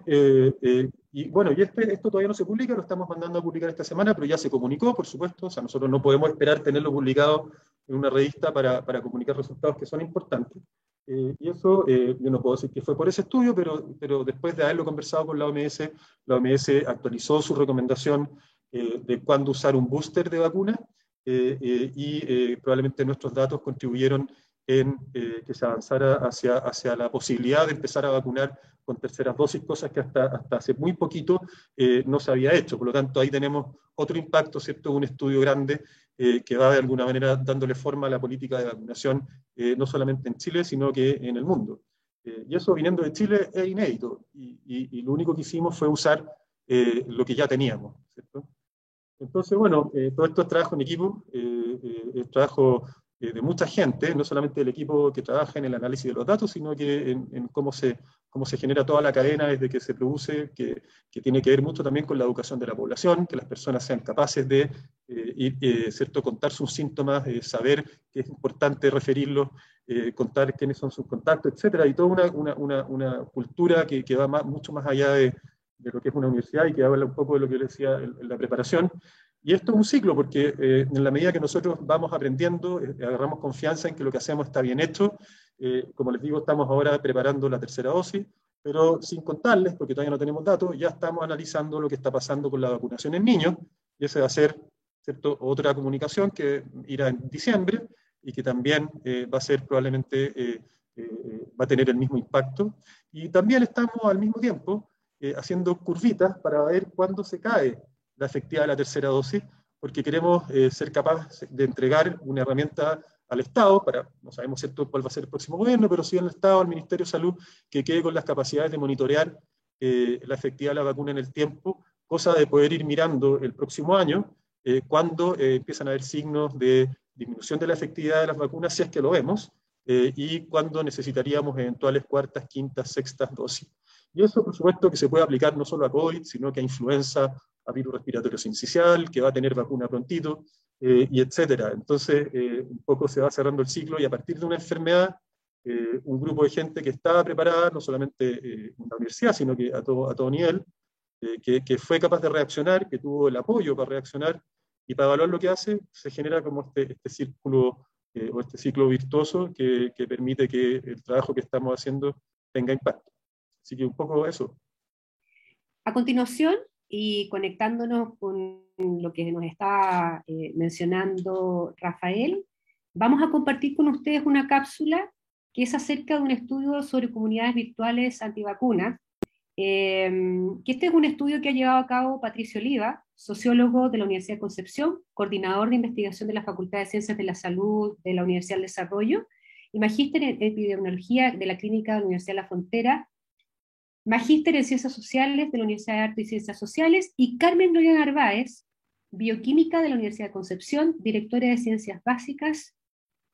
y bueno, y este, esto todavía no se publica, lo estamos mandando a publicar esta semana, pero ya se comunicó, por supuesto, o sea, nosotros no podemos esperar tenerlo publicado en una revista para, para comunicar resultados que son importantes. Eh, y eso, eh, yo no puedo decir que fue por ese estudio, pero, pero después de haberlo conversado con la OMS, la OMS actualizó su recomendación eh, de cuándo usar un booster de vacuna y probablemente nuestros datos contribuyeron en que se avanzara hacia, hacia la posibilidad de empezar a vacunar con terceras dosis, cosas que hasta, hasta hace muy poquito no se había hecho. Por lo tanto, ahí tenemos otro impacto, ¿cierto? Un estudio grande eh, que va de alguna manera dándole forma a la política de vacunación, eh, no solamente en Chile, sino que en el mundo. Eh, y eso viniendo de Chile es inédito, y, lo único que hicimos fue usar lo que ya teníamos. Entonces, bueno, todo esto es trabajo en equipo, es trabajo de mucha gente, no solamente del equipo que trabaja en el análisis de los datos, sino que en, cómo, se, cómo se genera toda la cadena desde que se produce, que, que, tiene que ver mucho también con la educación de la población, que las personas sean capaces de eh, ir, eh, ¿cierto? contar sus síntomas, eh, saber que es importante referirlos, contar quiénes son sus contactos, etcétera, y toda una, una, una, cultura que, que va mucho más allá de, de, lo que es una universidad y que habla un poco de lo que decía en la preparación, y esto es un ciclo, porque eh, en la medida que nosotros vamos aprendiendo, eh, agarramos confianza en que lo que hacemos está bien hecho. Eh, como les digo, estamos ahora preparando la tercera dosis, pero sin contarles, porque todavía no tenemos datos, ya estamos analizando lo que está pasando con la vacunación en niños, y esa va a ser ¿cierto? otra comunicación que irá en diciembre y que también va a ser probablemente, va a tener el mismo impacto. Y también estamos al mismo tiempo haciendo curvitas para ver cuándo se cae la efectividad de la tercera dosis, porque queremos eh, ser capaces de entregar una herramienta al Estado, para, no sabemos cierto cuál va a ser el próximo gobierno, pero sí al Estado, al Ministerio de Salud, que quede con las capacidades de monitorear eh, la efectividad de la vacuna en el tiempo, cosa de poder ir mirando el próximo año, eh, cuando empiezan a haber signos de disminución de la efectividad de las vacunas, si es que lo vemos, y cuándo necesitaríamos eventuales cuartas, quintas, sextas dosis. Y eso, por supuesto, que se puede aplicar no solo a COVID, sino que a influenza, a virus respiratorio sincicial, que va a tener vacuna prontito, eh, y etcétera. Entonces, eh, un poco se va cerrando el ciclo y a partir de una enfermedad, un grupo de gente que estaba preparada, no solamente en la universidad, sino que a todo, a todo nivel, que, que, fue capaz de reaccionar, que tuvo el apoyo para reaccionar y para evaluar lo que hace, se genera como este, este círculo eh, o este ciclo virtuoso que, permite que el trabajo que estamos haciendo tenga impacto. Así que un poco eso. A continuación, y conectándonos con lo que nos está eh, mencionando Rafael, vamos a compartir con ustedes una cápsula que es acerca de un estudio sobre comunidades virtuales antivacunas, que este es un estudio que ha llevado a cabo Patricio Oliva, sociólogo de la Universidad de Concepción, coordinador de investigación de la Facultad de Ciencias de la Salud de la Universidad del Desarrollo, y magíster en epidemiología de la Clínica de la Universidad de La Frontera, magíster en Ciencias Sociales de la Universidad de Arte y Ciencias Sociales, y Carmen Gloria Narváez, bioquímica de la Universidad de Concepción, directora de Ciencias Básicas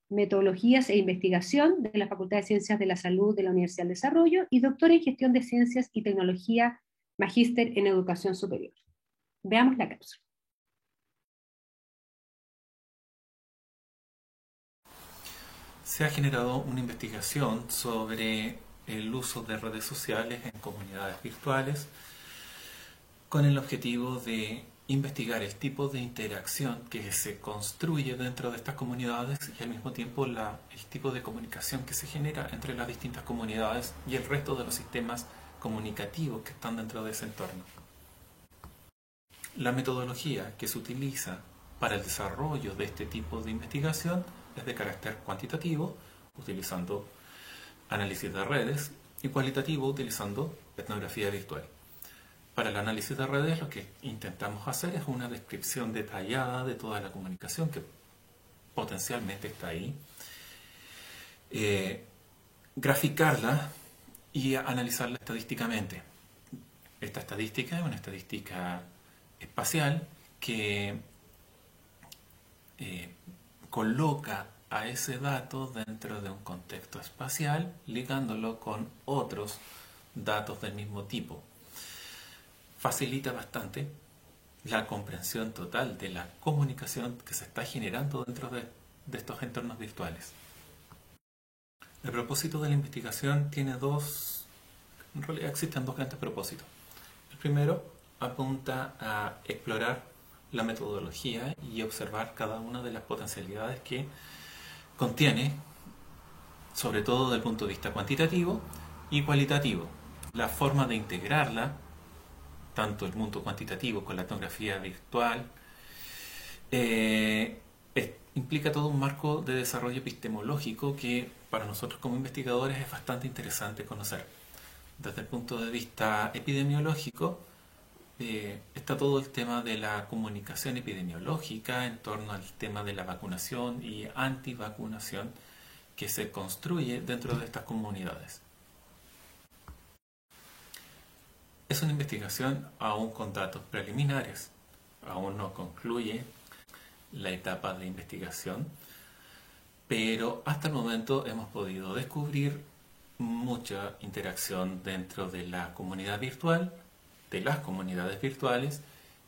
Metodologías e Investigación de la Facultad de Ciencias de la Salud de la Universidad del Desarrollo y doctora en Gestión de Ciencias y Tecnología, magíster en Educación Superior. Veamos la cápsula. Se ha generado una investigación sobre el uso de redes sociales en comunidades virtuales con el objetivo de investigar el tipo de interacción que se construye dentro de estas comunidades y al mismo tiempo la, el tipo de comunicación que se genera entre las distintas comunidades y el resto de los sistemas comunicativos que están dentro de ese entorno. La metodología que se utiliza para el desarrollo de este tipo de investigación es de carácter cuantitativo, utilizando análisis de redes, y cualitativo, utilizando etnografía virtual. Para el análisis de redes lo que intentamos hacer es una descripción detallada de toda la comunicación que potencialmente está ahí, eh, graficarla y analizarla estadísticamente. Esta estadística es una estadística espacial que eh, coloca a ese dato dentro de un contexto espacial, ligándolo con otros datos del mismo tipo facilita bastante la comprensión total de la comunicación que se está generando dentro de, estos entornos virtuales. El propósito de la investigación tiene dos, en realidad existen dos grandes propósitos. El primero apunta a explorar la metodología y observar cada una de las potencialidades que contiene, sobre todo desde el punto de vista cuantitativo y cualitativo, la forma de integrarla tanto el mundo cuantitativo con la etnografía virtual, eh, implica todo un marco de desarrollo epistemológico que para nosotros como investigadores es bastante interesante conocer. Desde el punto de vista epidemiológico, eh, está todo el tema de la comunicación epidemiológica en torno al tema de la vacunación y antivacunación que se construye dentro de estas comunidades. Es una investigación aún con datos preliminares, aún no concluye la etapa de investigación, pero hasta el momento hemos podido descubrir mucha interacción dentro de la comunidad virtual, de las comunidades virtuales,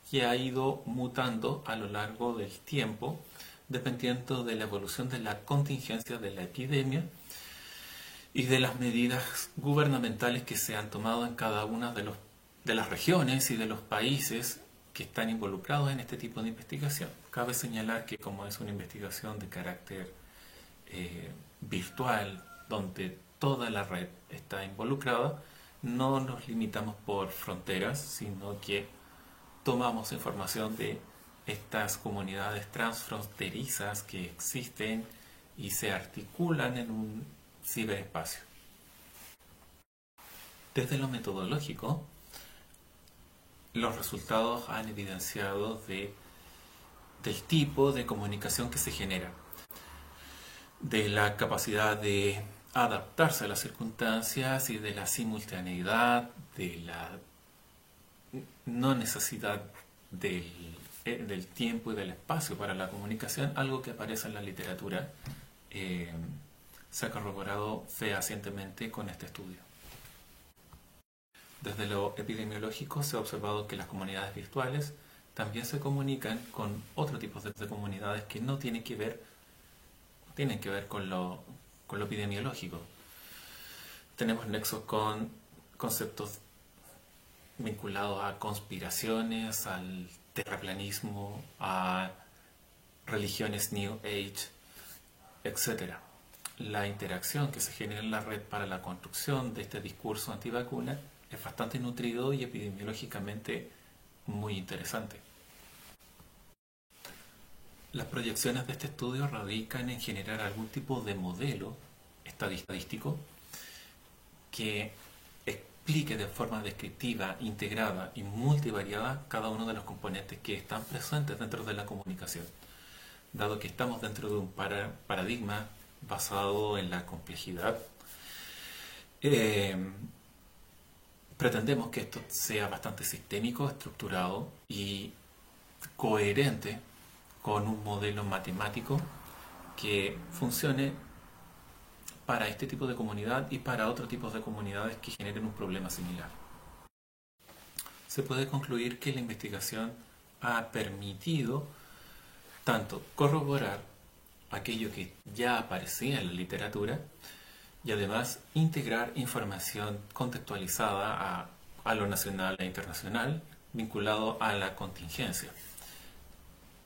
que ha ido mutando a lo largo del tiempo, dependiendo de la evolución de la contingencia de la epidemia y de las medidas gubernamentales que se han tomado en cada uno de los de las regiones y de los países que están involucrados en este tipo de investigación. Cabe señalar que como es una investigación de carácter eh, virtual, donde toda la red está involucrada, no nos limitamos por fronteras, sino que tomamos información de estas comunidades transfronterizas que existen y se articulan en un ciberespacio. Desde lo metodológico, los resultados han evidenciado de, del tipo de comunicación que se genera, de la capacidad de adaptarse a las circunstancias y de la simultaneidad, de la no necesidad del, eh, del tiempo y del espacio para la comunicación, algo que aparece en la literatura eh, se ha corroborado fehacientemente con este estudio. Desde lo epidemiológico se ha observado que las comunidades virtuales también se comunican con otro tipo de, comunidades que no tienen que ver, tienen que ver con lo, con lo epidemiológico. Tenemos nexos con conceptos vinculados a conspiraciones, al terraplanismo, a religiones New Age, etc. La interacción que se genera en la red para la construcción de este discurso antivacuna es bastante nutrido y epidemiológicamente muy interesante. Las proyecciones de este estudio radican en generar algún tipo de modelo estadístico que explique de forma descriptiva, integrada y multivariada cada uno de los componentes que están presentes dentro de la comunicación, dado que estamos dentro de un paradigma basado en la complejidad. Eh, pretendemos que esto sea bastante sistémico, estructurado y coherente con un modelo matemático que funcione para este tipo de comunidad y para otros tipos de comunidades que generen un problema similar. Se puede concluir que la investigación ha permitido tanto corroborar aquello que ya aparecía en la literatura y además integrar información contextualizada a, a lo nacional e internacional vinculado a la contingencia,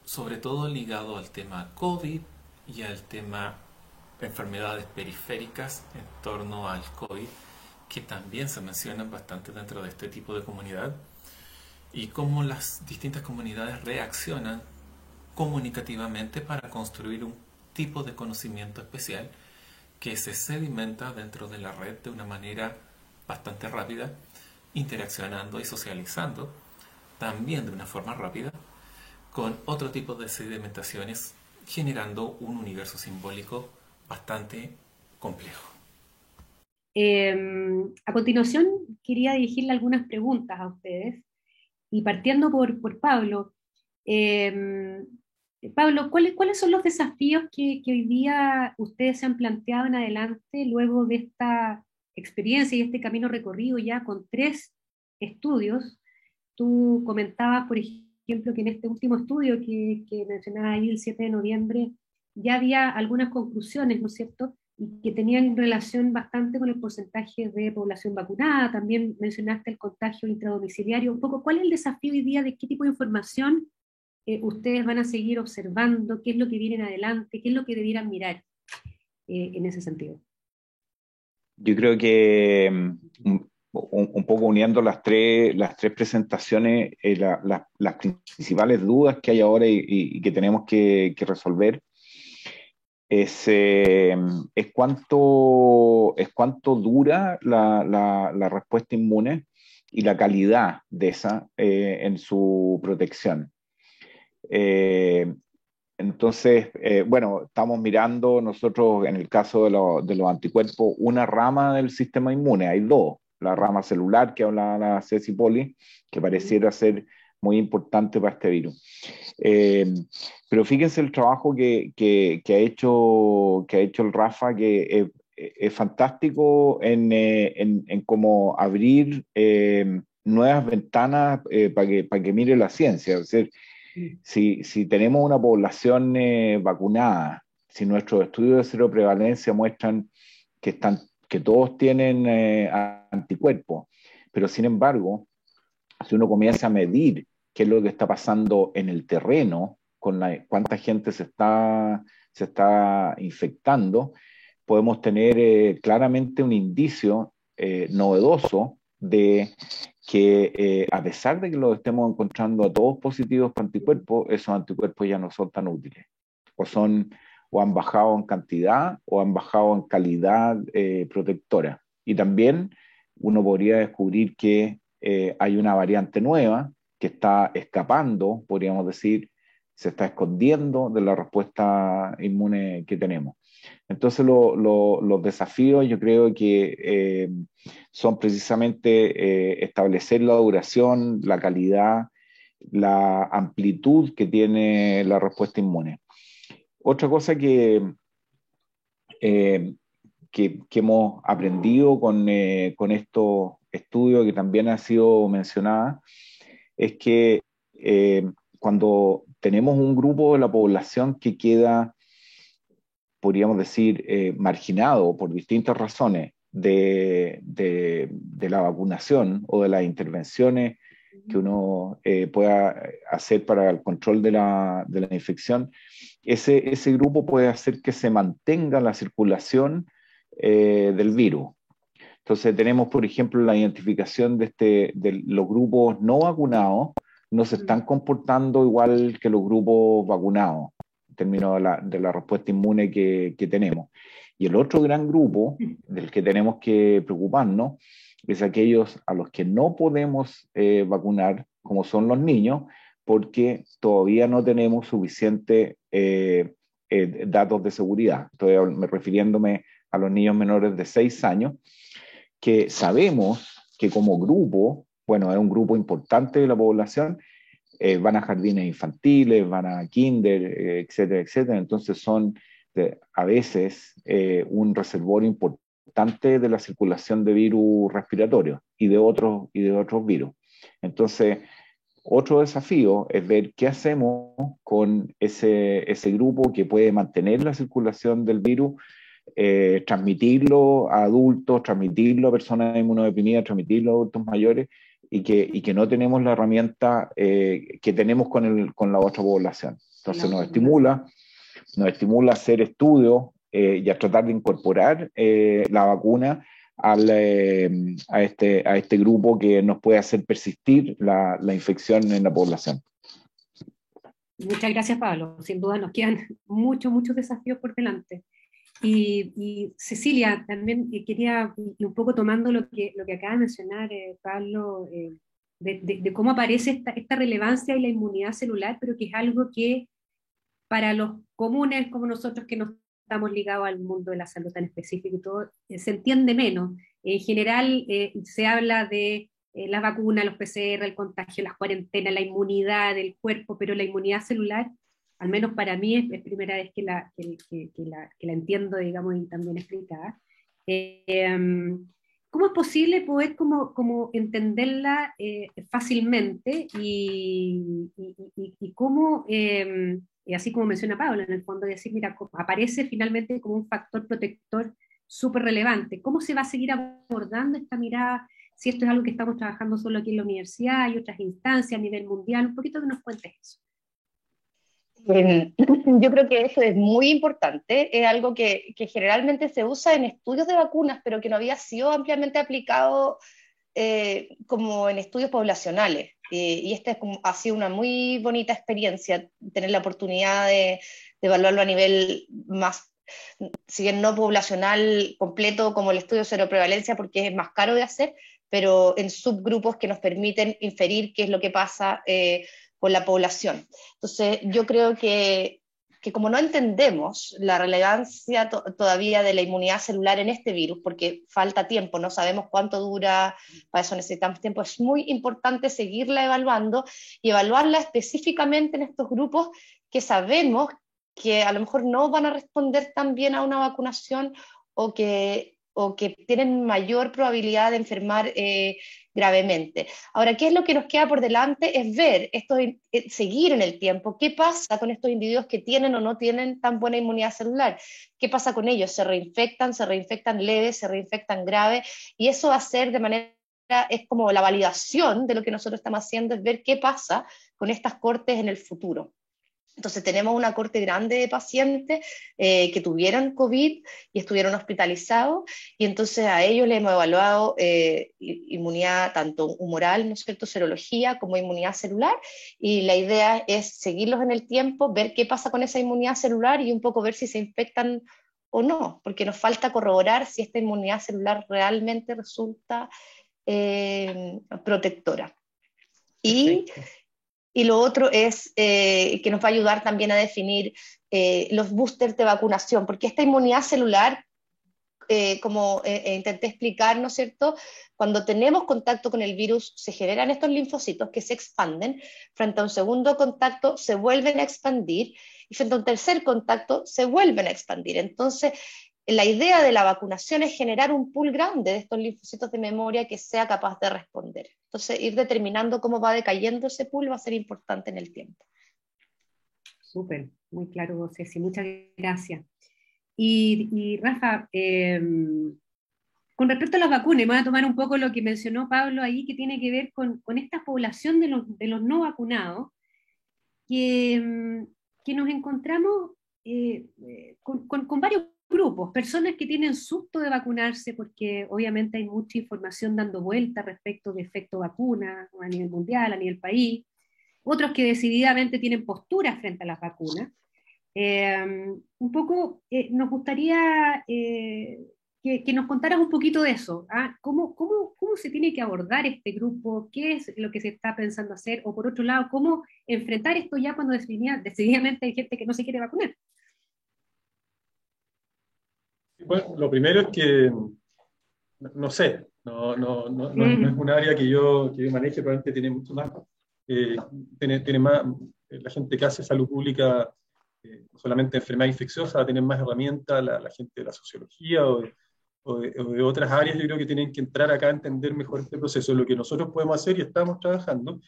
sobre todo ligado al tema COVID y al tema enfermedades periféricas en torno al COVID, que también se mencionan bastante dentro de este tipo de comunidad, y cómo las distintas comunidades reaccionan comunicativamente para construir un tipo de conocimiento especial que se sedimenta dentro de la red de una manera bastante rápida, interaccionando y socializando también de una forma rápida con otro tipo de sedimentaciones, generando un universo simbólico bastante complejo. Em, a continuación, quería dirigirle algunas preguntas a ustedes. Y partiendo por, por Pablo, em, Pablo, ¿cuáles, ¿cuáles son los desafíos que, que, hoy día ustedes se han planteado en adelante luego de esta experiencia y este camino recorrido ya con tres estudios? Tú comentabas, por ejemplo, que en este último estudio que, que mencionaba ahí el 7 de noviembre, ya había algunas conclusiones, ¿no es cierto?, y que tenían relación bastante con el porcentaje de población vacunada. También mencionaste el contagio intradomiciliario. Un poco, ¿cuál es el desafío hoy día de qué tipo de información eh, ustedes van a seguir observando? ¿Qué es lo que viene adelante? ¿Qué es lo que debieran mirar eh, en ese sentido? Yo creo que mm, un, poco uniendo las tres, las tres presentaciones, eh, las principales dudas que hay ahora y, que tenemos que, resolver es, eh, es, cuánto, es cuánto dura la, la, respuesta inmune y la calidad de esa eh, en su protección. Eh, entonces, bueno, estamos mirando nosotros en el caso de, de, los anticuerpos una rama del sistema inmune, hay dos, la rama celular que habla la Ceci Poli, que pareciera ser muy importante para este virus. Eh, pero fíjense el trabajo que, que, que, ha hecho, que ha hecho el Rafa, que es, fantástico en, eh, en, en, cómo abrir eh, nuevas ventanas para, que, para que mire la ciencia. Es decir, si, si tenemos una población vacunada, si nuestros estudios de cero prevalencia muestran que, están, que todos tienen anticuerpos, pero sin embargo, si uno comienza a medir qué es lo que está pasando en el terreno, con la, cuánta gente se está, se está infectando, podemos tener eh, claramente un indicio eh, novedoso de que eh, a pesar de que lo estemos encontrando a todos positivos con anticuerpos, esos anticuerpos ya no son tan útiles. O son o han bajado en cantidad o han bajado en calidad protectora. Y también uno podría descubrir que hay una variante nueva que está escapando, podríamos decir, se está escondiendo de la respuesta inmune que tenemos. Entonces los desafíos yo creo que eh, son precisamente eh, establecer la duración, la calidad, la amplitud que tiene la respuesta inmune. Otra cosa que, eh, que, hemos aprendido con, eh, con estos estudios que también ha sido mencionada es que eh, cuando tenemos un grupo de la población que queda, podríamos decir, eh, marginado por distintas razones de, de, la vacunación o de las intervenciones que uno pueda hacer para el control de la, de la infección, ese, ese, grupo puede hacer que se mantenga la circulación eh, del virus. Entonces tenemos, por ejemplo, la identificación de, este, de los grupos no vacunados, no se están comportando igual que los grupos vacunados, en términos de la, de la respuesta inmune que, que, tenemos. Y el otro gran grupo del que tenemos que preocuparnos es aquellos a los que no podemos eh, vacunar, como son los niños, porque todavía no tenemos suficiente eh, datos de seguridad. Estoy refiriéndome a los niños menores de 6 años, que sabemos que como grupo, bueno, es un grupo importante de la población, eh, van a jardines infantiles, van a kinder, eh, etcétera, etcétera. Entonces son a veces eh, un reservorio importante de la circulación de virus respiratorios y de otros, y virus. Entonces, otro desafío es ver qué hacemos con ese, ese grupo que puede mantener la circulación del virus eh, transmitirlo a adultos, transmitirlo a personas inmunodeprimidas, transmitirlo a adultos mayores y que, y que no tenemos la herramienta eh, que tenemos con, el, con la otra población. Entonces nos estimula, nos estimula a hacer estudios eh, y a tratar de incorporar la vacuna al, a, este, a este grupo que nos puede hacer persistir la, la infección en la población. Muchas gracias, Pablo. Sin duda nos quedan muchos, muchos desafíos por delante. Y, Cecilia, también eh, quería, un poco tomando lo que, lo que acaba de mencionar eh, Pablo, eh, de, cómo aparece esta, relevancia y la inmunidad celular, pero que es algo que para los comunes como nosotros que no estamos ligados al mundo de la salud tan específico y todo, se entiende menos. En general se habla de la vacuna, los PCR, el contagio, las cuarentenas, la inmunidad del cuerpo, pero la inmunidad celular al menos para mí es, primera vez que la, que, la, entiendo, digamos, y también explicada. Eh, ¿Cómo es posible poder como, como entenderla eh, fácilmente y, y, y cómo, eh, así como menciona Pablo, en el fondo, decir, mira, aparece finalmente como un factor protector súper relevante? ¿Cómo se va a seguir abordando esta mirada? Si esto es algo que estamos trabajando solo aquí en la universidad, hay otras instancias a nivel mundial, un poquito que nos cuentes eso. yo creo que eso es muy importante, es algo que, generalmente se usa en estudios de vacunas, pero que no había sido ampliamente aplicado eh, como en estudios poblacionales. y esta ha sido una muy bonita experiencia, tener la oportunidad de, evaluarlo a nivel más, si bien no poblacional completo como el estudio cero prevalencia, porque es más caro de hacer, pero en subgrupos que nos permiten inferir qué es lo que pasa. Eh, con la población. Entonces, yo creo que, que como no entendemos la relevancia todavía de la inmunidad celular en este virus, porque falta tiempo, no sabemos cuánto dura, para eso necesitamos tiempo, es muy importante seguirla evaluando y evaluarla específicamente en estos grupos que sabemos que a lo mejor no van a responder tan bien a una vacunación o que, o que tienen mayor probabilidad de enfermar eh, gravemente. Ahora, ¿qué es lo que nos queda por delante? Es ver, esto, eh, seguir en el tiempo, qué pasa con estos individuos que tienen o no tienen tan buena inmunidad celular, qué pasa con ellos, se reinfectan, se reinfectan leves, se reinfectan graves, y eso va a ser de manera es como la validación de lo que nosotros estamos haciendo, es ver qué pasa con estas cortes en el futuro. Entonces tenemos una corte grande de pacientes eh, que tuvieron COVID y estuvieron hospitalizados y entonces a ellos les hemos evaluado eh, inmunidad tanto humoral, ¿no es cierto?, serología como inmunidad celular y la idea es seguirlos en el tiempo, ver qué pasa con esa inmunidad celular y un poco ver si se infectan o no, porque nos falta corroborar si esta inmunidad celular realmente resulta eh, protectora. Y y lo otro es eh, que nos va a ayudar también a definir eh, los boosters de vacunación, porque esta inmunidad celular, eh, como intenté explicar, ¿no es cierto? Cuando tenemos contacto con el virus, se generan estos linfocitos que se expanden, frente a un segundo contacto se vuelven a expandir y frente a un tercer contacto se vuelven a expandir. Entonces, la idea de la vacunación es generar un pool grande de estos linfocitos de memoria que sea capaz de responder. Entonces, ir determinando cómo va decayendo ese pool va a ser importante en el tiempo. Súper, muy claro, Ceci, muchas gracias. Y, Rafa, em, con respecto a las vacunas, voy a tomar un poco lo que mencionó Pablo ahí, que tiene que ver con, esta población de los, no vacunados, que, em, nos encontramos eh, eh, con, con, varios grupos, personas que tienen susto de vacunarse porque obviamente hay mucha información dando vuelta respecto de efecto vacuna a nivel mundial, a nivel país, otros que decididamente tienen posturas frente a las vacunas. Eh, un poco nos gustaría que, nos contaras un poquito de eso. ¿ah? ¿Cómo, cómo, cómo se tiene que abordar este grupo? ¿Qué es lo que se está pensando hacer? O por otro lado, ¿cómo enfrentar esto ya cuando decididamente hay gente que no se quiere vacunar? Bueno, lo primero es que, no sé, no, no, no, no es un área que yo, que yo maneje, probablemente tiene mucho más, eh, tiene, tiene, más, la gente que hace salud pública, eh, solamente enfermedad infecciosa, tiene más herramientas, la, la, gente de la sociología o de, o de, otras áreas, yo creo que tienen que entrar acá a entender mejor este proceso. Lo que nosotros podemos hacer y estamos trabajando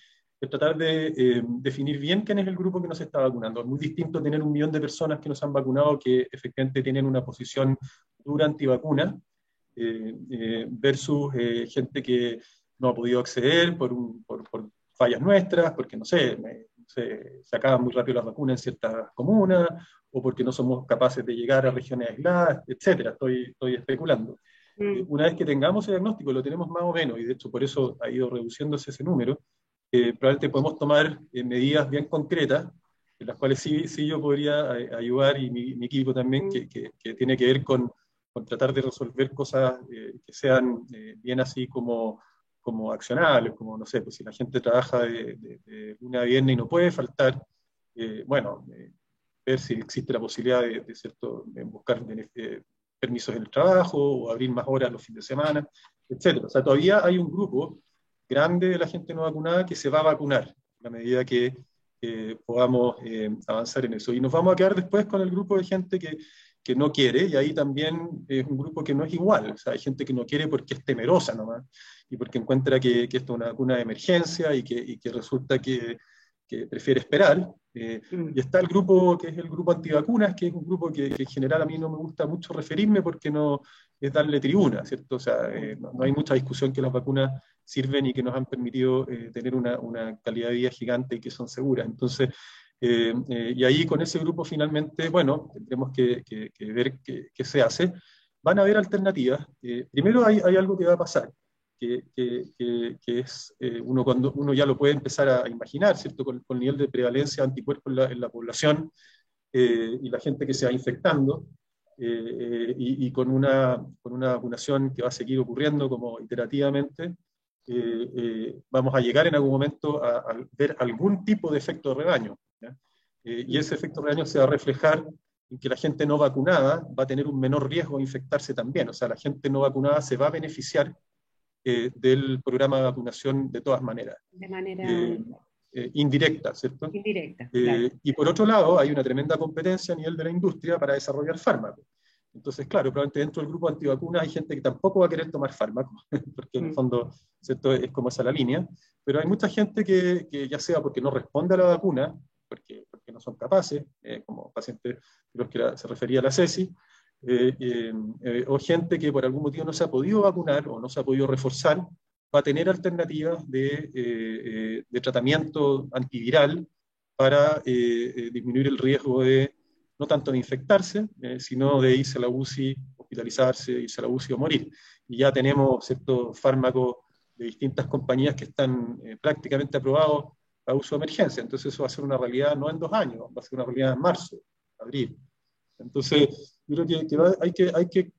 tratar de eh, definir bien quién es el grupo que nos está vacunando. Es muy distinto tener un millón de personas que nos han vacunado que efectivamente tienen una posición dura antivacuna eh, eh, versus gente que no ha podido acceder por, por, por fallas nuestras, porque no sé, se, se, acaban muy rápido las vacunas en ciertas comunas, o porque no somos capaces de llegar a regiones aisladas, etcétera. Estoy, estoy especulando. Mm. Eh, una vez que tengamos el diagnóstico, lo tenemos más o menos, y de hecho por eso ha ido reduciéndose ese número, eh, probablemente podemos tomar eh, medidas bien concretas, en las cuales sí, sí yo podría ayudar, y mi, equipo también, mm. que, que, tiene que ver con, con tratar de resolver cosas que sean bien así como, como accionables, como, no sé, pues si la gente trabaja de, de, de luna a viernes y no puede faltar, bueno, ver si existe la posibilidad de, cierto, buscar eh, permisos en el trabajo o abrir más horas los fines de semana, etc. O sea, todavía hay un grupo grande de la gente no vacunada que se va a vacunar a medida que podamos eh, avanzar en eso. Y nos vamos a quedar después con el grupo de gente que, que, no quiere, y ahí también es un grupo que no es igual. O sea, hay gente que no quiere porque es temerosa nomás, y porque encuentra que, que esto es una vacuna de emergencia y que, y que resulta que, que prefiere esperar. Eh, mm. y está el grupo que es el grupo antivacunas, que es un grupo que, en general a mí no me gusta mucho referirme porque no es darle tribuna, ¿cierto? O sea, eh, no, hay mucha discusión que las vacunas sirven y que nos han permitido eh, tener una, una, calidad de vida gigante y que son seguras. Entonces, y ahí con ese grupo finalmente, bueno, tendremos que, que, ver qué, se hace. Van a haber alternativas. primero hay, hay algo que va a pasar que, que, es eh, uno cuando uno ya lo puede empezar a imaginar, ¿cierto? Con, el nivel de prevalencia de anticuerpos en la, población eh, y la gente que se va infectando, eh, y, con, una, con una vacunación que va a seguir ocurriendo como iterativamente, vamos a llegar en algún momento a, ver algún tipo de efecto de rebaño. y ese efecto de rebaño se va a reflejar en que la gente no vacunada va a tener un menor riesgo de infectarse también. O sea, la gente no vacunada se va a beneficiar eh, del programa de vacunación de todas maneras. De manera... Eh, eh, indirecta, ¿cierto? Indirecta. Y por otro lado, hay una tremenda competencia a nivel de la industria para desarrollar fármacos. Entonces, claro, probablemente dentro del grupo antivacunas hay gente que tampoco va a querer tomar fármacos, porque en el mm. fondo ¿cierto? es como esa la línea, pero hay mucha gente que, que, ya sea porque no responde a la vacuna, porque, porque no son capaces, como pacientes los que se refería a la CESI, eh, eh, eh, o gente que por algún motivo no se ha podido vacunar o no se ha podido reforzar, va a tener alternativas de, de tratamiento antiviral para disminuir el riesgo de, no tanto de infectarse, sino de irse a la UCI, hospitalizarse, irse a la UCI o morir. Y ya tenemos ciertos fármacos de distintas compañías que están prácticamente aprobados a uso de emergencia. Entonces eso va a ser una realidad no en dos años, va a ser una realidad en marzo, abril. Entonces, yo creo que, hay que, hay que,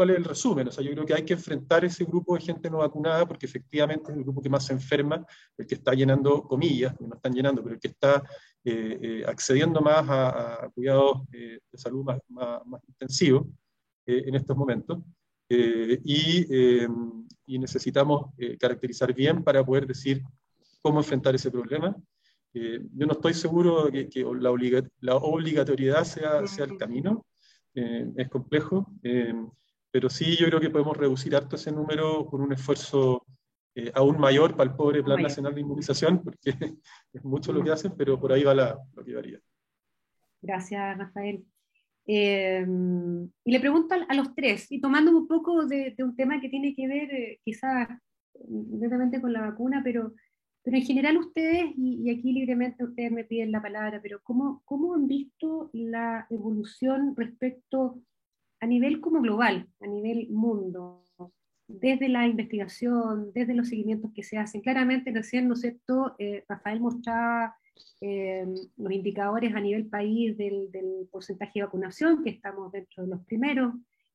¿cuál es el resumen? O sea, yo creo que hay que enfrentar ese grupo de gente no vacunada porque efectivamente es el grupo que más se enferma, el que está llenando comillas, no están llenando, pero el que está eh, eh, accediendo más a, cuidados eh, de salud más, más, intensivos en estos momentos. Y, y, necesitamos caracterizar bien para poder decir cómo enfrentar ese problema yo no estoy seguro que, que la, la, obligatoriedad sea, sea, el camino. es complejo, pero sí yo creo que podemos reducir harto ese número con un esfuerzo aún mayor para el pobre Plan Nacional de Inmunización, porque es mucho lo que hacen, pero por ahí va la, lo que varía. Gracias, Rafael. y le pregunto a, los tres, y tomando un poco de, un tema que tiene que ver quizás directamente con la vacuna, pero pero en general ustedes, y, aquí libremente ustedes me piden la palabra, pero ¿cómo, ¿cómo han visto la evolución respecto a nivel como global, a nivel mundo, desde la investigación, desde los seguimientos que se hacen? Claramente recién, ¿no es cierto?, eh, Rafael mostraba eh, los indicadores a nivel país del, del, porcentaje de vacunación, que estamos dentro de los primeros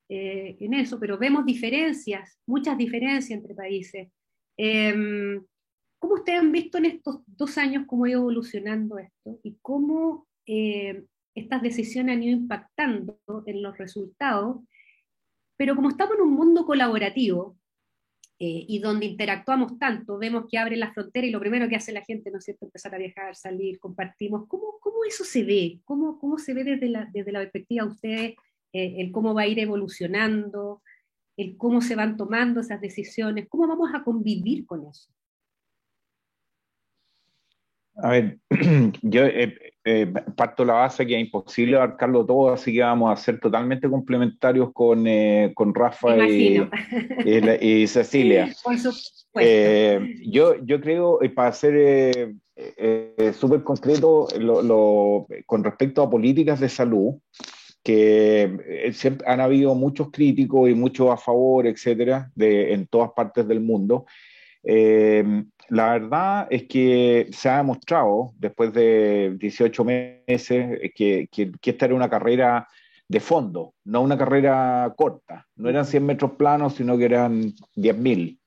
eh, en eso, pero vemos diferencias, muchas diferencias entre países. Em, ¿Cómo ustedes han visto en estos dos años cómo ha ido evolucionando esto y cómo eh, estas decisiones han ido impactando en los resultados? Pero como estamos en un mundo colaborativo eh, y donde interactuamos tanto, vemos que abre la frontera y lo primero que hace la gente, ¿no es cierto?, empezar a viajar, salir, compartimos. ¿Cómo, cómo eso se ve? ¿Cómo, cómo se ve desde la, desde la perspectiva de ustedes eh, el cómo va a ir evolucionando, el cómo se van tomando esas decisiones? ¿Cómo vamos a convivir con eso? A ver, yo eh, eh, parto la base que es imposible abarcarlo todo, así que vamos a ser totalmente complementarios con, eh, con Rafa y, y, Cecilia. yo, yo creo, para ser súper concreto, lo, con respecto a políticas de salud, que han habido muchos críticos y muchos a favor, etcétera, de, en todas partes del mundo. Eh, la verdad es que se ha demostrado después de 18 meses que, que, esta era una carrera de fondo, no una carrera corta. No eran 100 metros planos, sino que eran 10.000.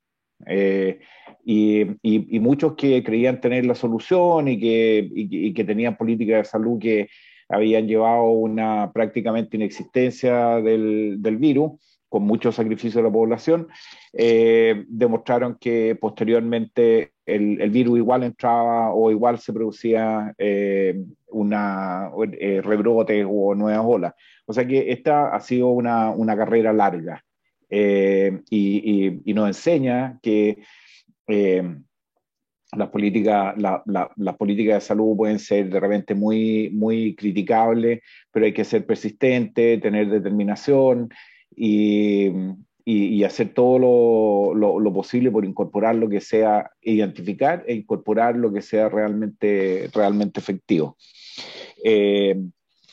Eh, y, y, muchos que creían tener la solución y que, tenían políticas de salud que habían llevado una prácticamente inexistencia del virus, con mucho sacrificio de la población, eh, demostraron que posteriormente el, el, virus igual entraba o igual se producía eh, una eh, o nuevas olas. O sea que esta ha sido una, una carrera larga y, y, y, nos enseña que las políticas, la, la, las políticas de salud pueden ser de repente muy, muy criticables, pero hay que ser persistente, tener determinación y, y, hacer todo lo, lo, posible por incorporar lo que sea, identificar e incorporar lo que sea realmente, realmente efectivo. Eh,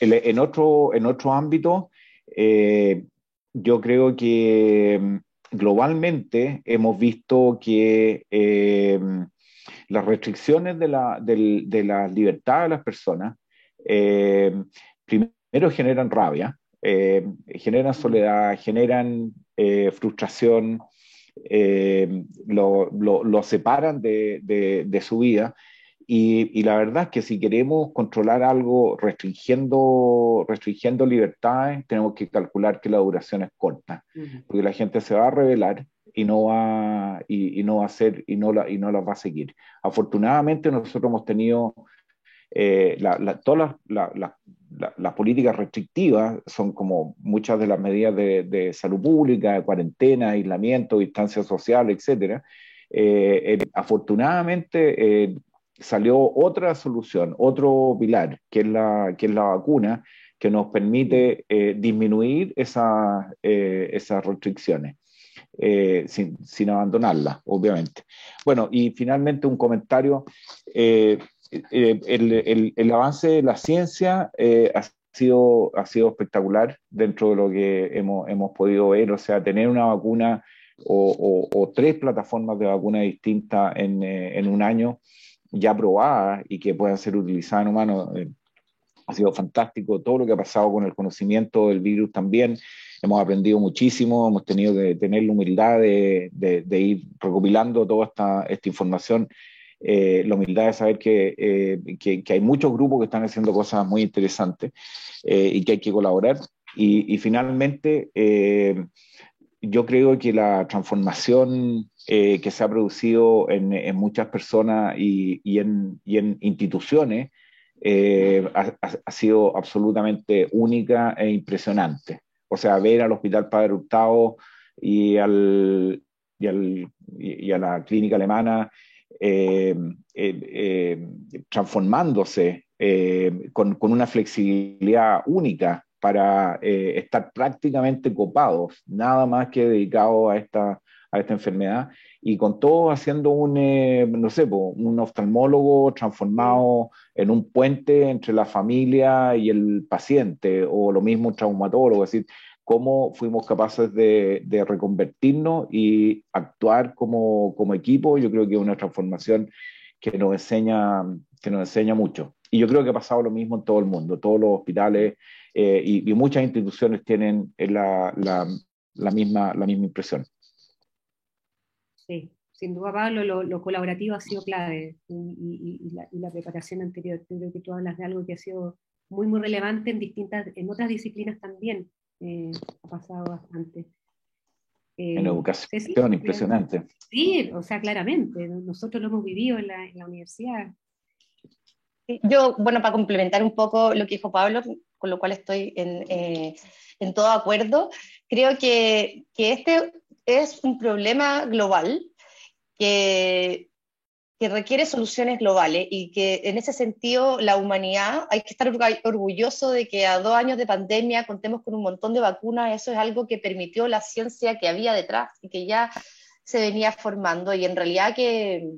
en, otro, en otro ámbito, eh, yo creo que mm, globalmente hemos visto que eh, las restricciones de la, de, de la, libertad de las personas primero generan rabia, generan soledad, generan eh, frustración, eh, lo, lo, separan de, de, su vida. Y, y, la verdad es que si queremos controlar algo restringiendo, restringiendo libertades, tenemos que calcular que la duración es corta, porque la gente se va a revelar y no va, y, y no va a hacer y no, la, y no las va a seguir. Afortunadamente nosotros hemos tenido eh, todas las, políticas restrictivas son como muchas de las medidas de, salud pública, de cuarentena, aislamiento, distancia social, etc. Eh, eh, afortunadamente salió otra solución, otro pilar, que es la, que es la vacuna, que nos permite disminuir esa, esas restricciones. sin, sin abandonarlas, obviamente. Bueno, y finalmente un comentario el, el, avance de la ciencia eh, ha, sido, ha sido espectacular dentro de lo que hemos, hemos podido ver, o sea, tener una vacuna o, o, tres plataformas de vacuna distintas en, eh, en, un año ya probadas y que puedan ser utilizadas en humanos. ha sido fantástico todo lo que ha pasado con el conocimiento del virus también. Hemos aprendido muchísimo, hemos tenido que tener la humildad de, de, de ir recopilando toda esta, esta información eh, la humildad de saber eh, que, que, hay muchos grupos que están haciendo cosas muy interesantes eh, y que hay que colaborar. Y, finalmente, yo creo que la transformación que se ha producido en, muchas personas y, y, en, y en, instituciones ha, sido absolutamente única e impresionante. O sea, ver al Hospital Padre Hurtado y, al, y, a la clínica alemana transformándose con, con, una flexibilidad única para eh, estar prácticamente copados, nada más que dedicados a esta, a esta enfermedad, y con todo haciendo un, eh, no sé, un oftalmólogo transformado en un puente entre la familia y el paciente, o lo mismo un traumatólogo, es decir, cómo fuimos capaces de, reconvertirnos y actuar como, equipo, yo creo que es una transformación que nos enseña, que nos enseña mucho. Y yo creo que ha pasado lo mismo en todo el mundo, todos los hospitales eh, y, muchas instituciones tienen la, misma, la misma impresión. Sí, sin duda, Pablo, lo, colaborativo ha sido clave y, la, preparación anterior. Creo que tú hablas de algo que ha sido muy, muy relevante en distintas, en otras disciplinas también. Eh, ha pasado bastante. en educación, impresionante. Sí, o sea, claramente. Nosotros lo hemos vivido en la, en la universidad. Yo, bueno, para complementar un poco lo que dijo Pablo, con lo cual estoy en, eh, en todo acuerdo, creo que, que, este es un problema global que, que requiere soluciones globales y que en ese sentido la humanidad hay que estar orgulloso de que a dos años de pandemia contemos con un montón de vacunas, eso es algo que permitió la ciencia que había detrás y que ya se venía formando y en realidad que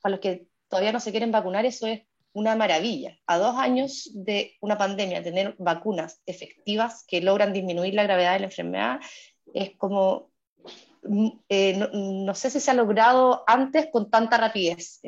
para los que todavía no se quieren vacunar eso es una maravilla. A dos años de una pandemia, tener vacunas efectivas que logran disminuir la gravedad de la enfermedad es como, eh, no, sé si se ha logrado antes con tanta rapidez.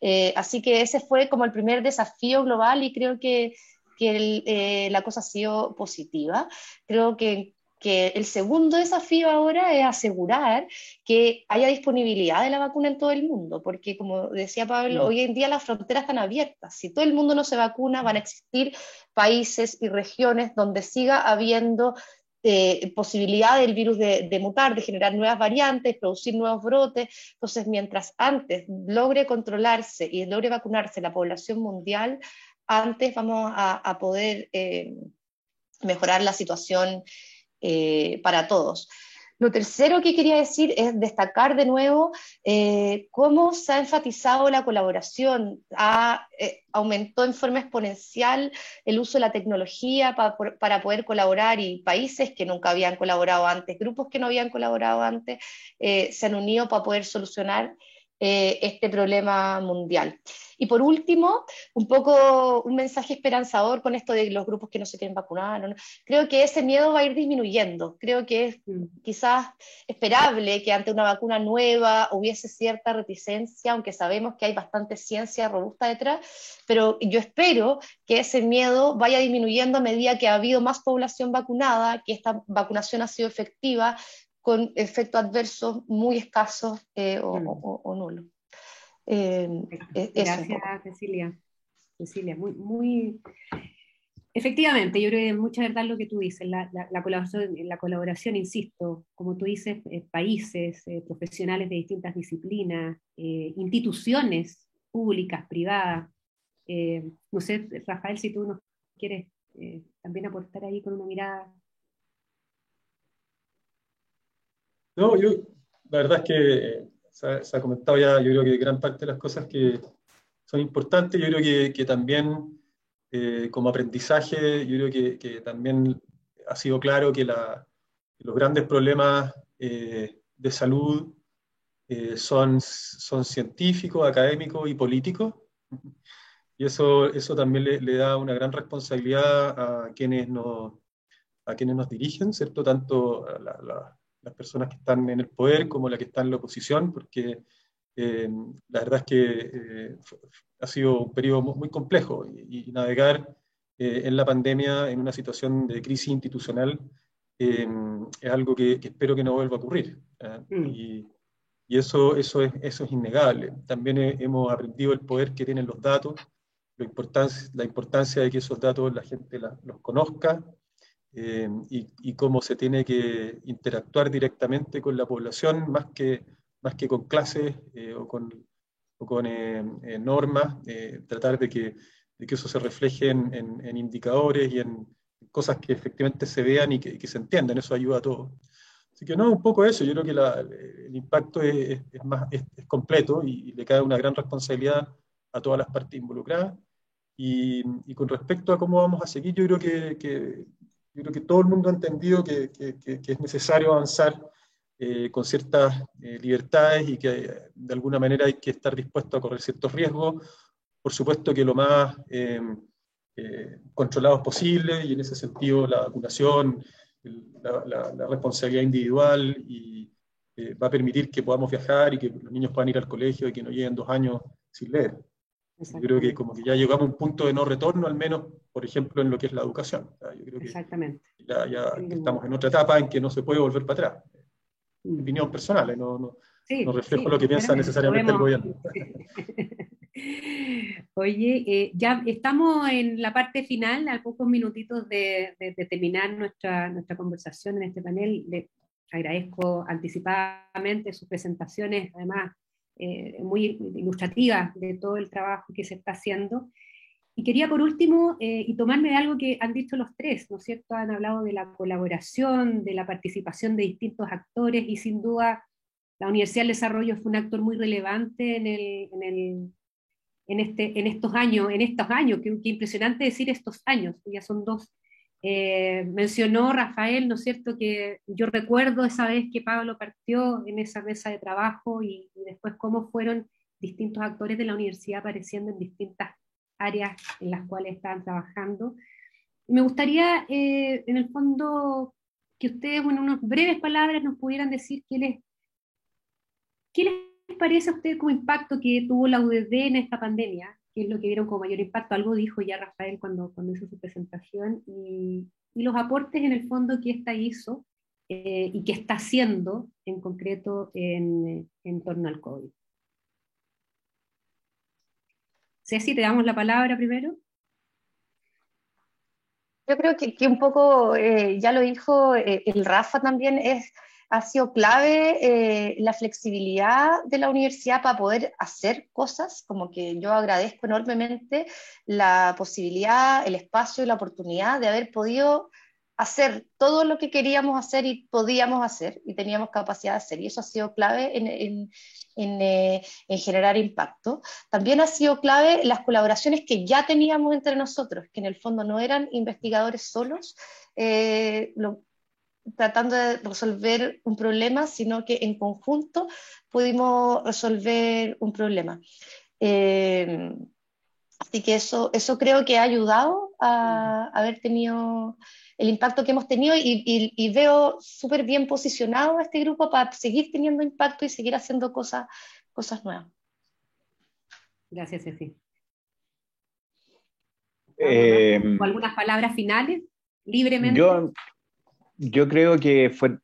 Eh, así que ese fue como el primer desafío global y creo que, que eh, la cosa ha sido positiva. Creo que que el segundo desafío ahora es asegurar que haya disponibilidad de la vacuna en todo el mundo, porque como decía Pablo, hoy en día las fronteras están abiertas. Si todo el mundo no se vacuna, van a existir países y regiones donde siga habiendo eh, posibilidad del virus de, mutar, de generar nuevas variantes, producir nuevos brotes. Entonces, mientras antes logre controlarse y logre vacunarse la población mundial, antes vamos a, poder eh, mejorar la situación eh, para todos. Lo tercero que quería decir es destacar de nuevo eh, cómo se ha enfatizado la colaboración. Ha, eh, aumentó en forma exponencial el uso de la tecnología para, para, poder colaborar y países que nunca habían colaborado antes, grupos que no habían colaborado antes, se han unido para poder solucionar este problema mundial. Y por último, un poco un mensaje esperanzador con esto de los grupos que no se quieren vacunar. Creo que ese miedo va a ir disminuyendo. Creo que es mm. quizás esperable que ante una vacuna nueva hubiese cierta reticencia, aunque sabemos que hay bastante ciencia robusta detrás, pero yo espero que ese miedo vaya disminuyendo a medida que ha habido más población vacunada, que esta vacunación ha sido efectiva, con efectos adversos muy escasos eh, mm. o nulos. Eh, e-, Gracias, Cecilia. Cecilia, muy, muy... Efectivamente, yo creo que es mucha verdad lo que tú dices, la, la, colaboración, la colaboración, insisto, como tú dices, eh, países, eh, profesionales de distintas disciplinas, instituciones públicas, privadas. no sé, Rafael, si tú nos quieres también aportar ahí con una mirada. No, yo, la verdad es que se ha, comentado ya, yo creo que gran parte de las cosas que son importantes, yo creo que, que también eh, como aprendizaje, yo creo que, que, también ha sido claro que los grandes problemas eh, de salud eh, son, son científicos, académicos y políticos. Y eso, eso también le, da una gran responsabilidad a quienes nos, a quienes nos dirigen, ¿cierto? Tanto la, las personas que están en el poder como las que están en la oposición, porque eh, la verdad es que eh, ha sido un periodo muy, complejo y, navegar eh, en la pandemia en una situación de crisis institucional es algo que, espero que no vuelva a ocurrir. Mm. Y, y, eso, eso, es, eso es innegable. También hemos aprendido el poder que tienen los datos, la importancia, la importancia de que esos datos la gente los conozca, eh, y, cómo se tiene que interactuar directamente con la población más que, más que con clases eh, o con, o con eh, normas, tratar de que, de que eso se refleje en, indicadores y en cosas que efectivamente se vean y que, se entiendan, eso ayuda a todos. Así que no, un poco eso, yo creo que el impacto es, más, es, completo y, le cae una gran responsabilidad a todas las partes involucradas. Y, con respecto a cómo vamos a seguir, yo creo que, que yo creo que todo el mundo ha entendido que, que es necesario avanzar eh, con ciertas eh, libertades y que de alguna manera hay que estar dispuesto a correr ciertos riesgos. Por supuesto que lo más em, eh, controlados posible y en ese sentido la vacunación, la, la, responsabilidad individual y va a permitir que podamos viajar y que los niños puedan ir al colegio y que no lleguen dos años sin leer. Yo creo que como que ya llegamos a un punto de no retorno, al menos, por ejemplo, en lo que es la educación. yo creo que Exactamente. Ya, ya estamos en otra etapa en que no se puede volver para atrás opinión personal, ¿eh? no, no, no reflejo lo que piensa necesariamente el gobierno. Oye, eh, ya estamos en la parte final, a pocos minutitos de, terminar nuestra, nuestra conversación en este panel. Le agradezco anticipadamente sus presentaciones, además eh, muy ilustrativas de todo el trabajo que se está haciendo. Y quería por último, eh, y tomarme de algo que han dicho los tres, ¿no es cierto? Han hablado de la colaboración, de la participación de distintos actores y sin duda la Universidad del Desarrollo fue un actor muy relevante en, el, en, el, en, este, en estos años, en estos años, qué, impresionante decir estos años, ya son dos. Eh, mencionó Rafael, ¿no es cierto?, que yo recuerdo esa vez que Pablo partió en esa mesa de trabajo y, después cómo fueron distintos actores de la universidad apareciendo en distintas áreas en las cuales están trabajando. Me gustaría, eh, en el fondo, que ustedes, en unas breves palabras, nos pudieran decir qué les, qué les parece a ustedes como impacto que tuvo la UDD en esta pandemia, qué es lo que vieron como mayor impacto. Algo dijo ya Rafael cuando, cuando hizo su presentación, y, los aportes en el fondo que esta hizo eh, y que está haciendo en concreto en, en torno al COVID. Ceci, te damos la palabra primero. Yo creo que, un poco, eh, ya lo dijo eh, el Rafa también, es, ha sido clave eh, la flexibilidad de la universidad para poder hacer cosas, como que yo agradezco enormemente la posibilidad, el espacio y la oportunidad de haber podido hacer todo lo que queríamos hacer y podíamos hacer y teníamos capacidad de hacer. Y eso ha sido clave en, eh, generar impacto. También ha sido clave las colaboraciones que ya teníamos entre nosotros, que en el fondo no eran investigadores solos, eh, tratando de resolver un problema, sino que en conjunto pudimos resolver un problema. Eh, así que eso, eso creo que ha ayudado a haber tenido el impacto que hemos tenido y, veo súper bien posicionado a este grupo para seguir teniendo impacto y seguir haciendo cosas, cosas nuevas. Gracias, Ceci. Eh, algunas palabras finales, libremente? Yo, yo creo que fue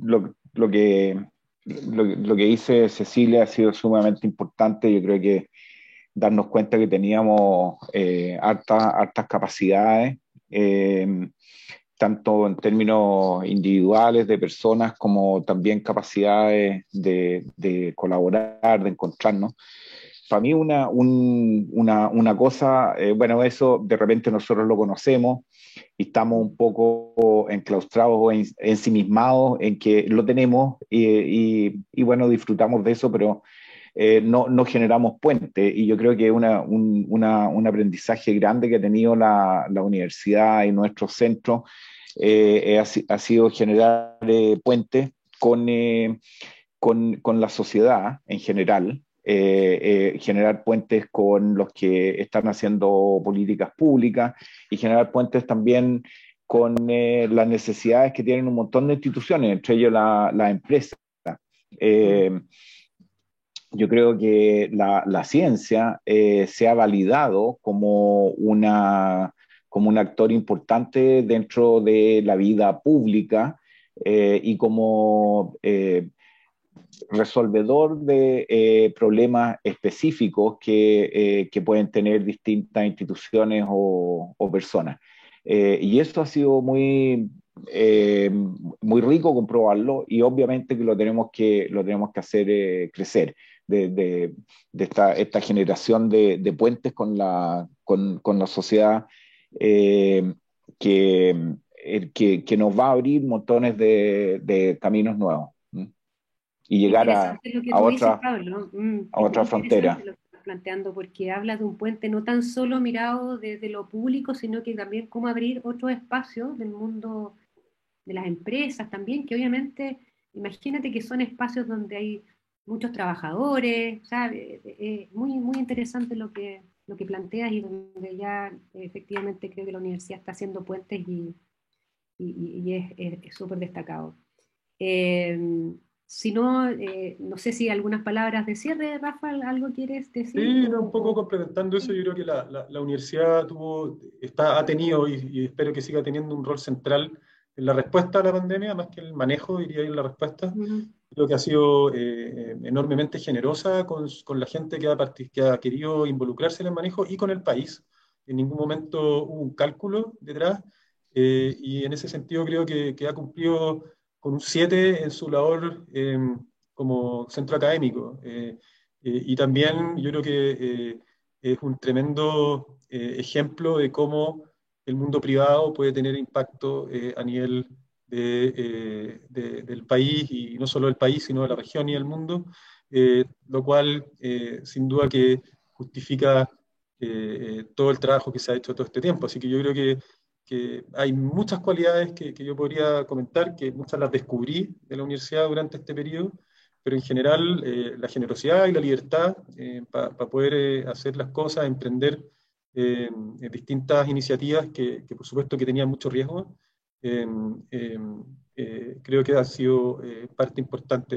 lo, que, lo, que dice Cecilia ha sido sumamente importante. Yo creo que darnos cuenta que teníamos eh, hartas, capacidades. Eh, tanto en términos individuales de personas como también capacidades de, colaborar, de encontrarnos. Para mí una, una, cosa, eh, bueno, eso de repente nosotros lo conocemos y estamos un poco enclaustrados o ensimismados en que lo tenemos y, y, bueno, disfrutamos de eso, pero eh, no, no, generamos puentes. Y yo creo que una, un, un, aprendizaje grande que ha tenido la, la universidad y nuestro centro eh, ha, sido generar eh, puentes con, con, con, la sociedad en general. Generar puentes con los que están haciendo políticas públicas y generar puentes también con las necesidades que tienen un montón de instituciones, entre ellos la, la empresa. Yo creo que la, ciencia eh, se ha validado como, una, como un actor importante dentro de la vida pública eh, y como eh, resolvedor de problemas específicos que, pueden tener distintas instituciones o, personas. y esto ha sido muy, muy rico comprobarlo y obviamente que lo tenemos que, lo tenemos que hacer crecer de, esta, esta, generación de, puentes con la, con, con la sociedad eh, que, que, que, nos va a abrir montones de, caminos nuevos y llegar a, a, otra, mm, a otra frontera planteando, porque habla de un puente no tan solo mirado desde lo público, sino que también cómo abrir otros espacios del mundo de las empresas también, que obviamente, imagínate que son espacios donde hay muchos trabajadores, ¿sabes? Es muy, muy interesante lo que, lo que planteas y donde ya efectivamente creo que la universidad está haciendo puentes y, y, es súper destacado. Eh, si no, eh, no sé si algunas palabras de cierre, Rafa, ¿algo quieres decir? Sí, un poco complementando eso, yo creo que la, la, universidad tuvo, está, ha tenido y, espero que siga teniendo un rol central en la respuesta a la pandemia, más que el manejo, diría yo, en la respuesta. Creo que ha sido eh, enormemente generosa con, con, la gente que ha, que ha querido involucrarse en el manejo y con el país. En ningún momento hubo un cálculo detrás eh, y en ese sentido creo que, que ha cumplido con un 7 en su labor em, como centro académico. Eh, eh, y también yo creo que eh, es un tremendo ejemplo de cómo el mundo privado puede tener impacto a nivel de, del país, y no solo del país, sino de la región y del mundo, lo cual sin duda que justifica todo el trabajo que se ha hecho todo este tiempo. Así que yo creo que que hay muchas cualidades que, que, yo podría comentar, que muchas las descubrí de la universidad durante este periodo, pero en general eh, la generosidad y la libertad eh, para poder eh, hacer las cosas, emprender distintas iniciativas que, que, por supuesto que tenían mucho riesgo, creo que ha sido parte importante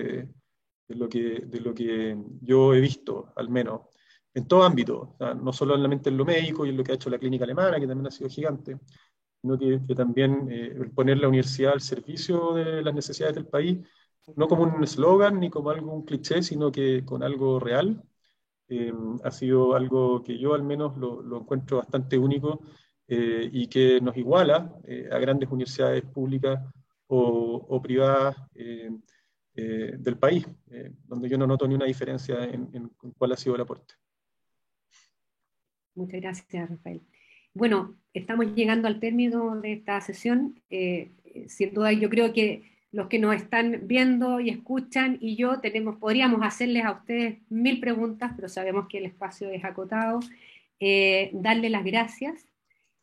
de, lo que, de lo que yo he visto, al menos, en todo ámbito, no solamente en lo médico y en lo que ha hecho la clínica alemana, que también ha sido gigante, sino que, también eh, poner la universidad al servicio de las necesidades del país, no como un eslogan ni como algo, un cliché, sino que con algo real. Eh, ha sido algo que yo al menos lo, lo encuentro bastante único eh, y que nos iguala a grandes universidades públicas o, o privadas del país, donde yo no noto ni una diferencia en, en cuál ha sido el aporte. Muchas gracias, Rafael. Bueno, estamos llegando al término de esta sesión. Eh, sin duda, yo creo que los que nos están viendo y escuchan y yo tenemos, podríamos hacerles a ustedes mil preguntas, pero sabemos que el espacio es acotado. Eh, las gracias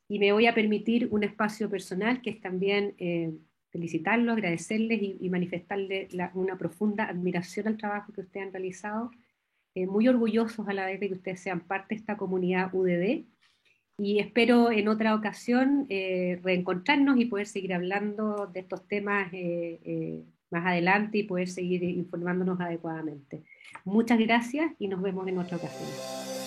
y me voy a permitir un espacio personal que es también eh, felicitarlos, agradecerles y, manifestarles una profunda admiración al trabajo que ustedes han realizado. muy orgullosos a la vez de que ustedes sean parte de esta comunidad UDD y espero en otra ocasión eh, reencontrarnos y poder seguir hablando de estos temas eh, eh, más adelante y poder seguir informándonos adecuadamente. Muchas gracias y nos vemos en otra ocasión.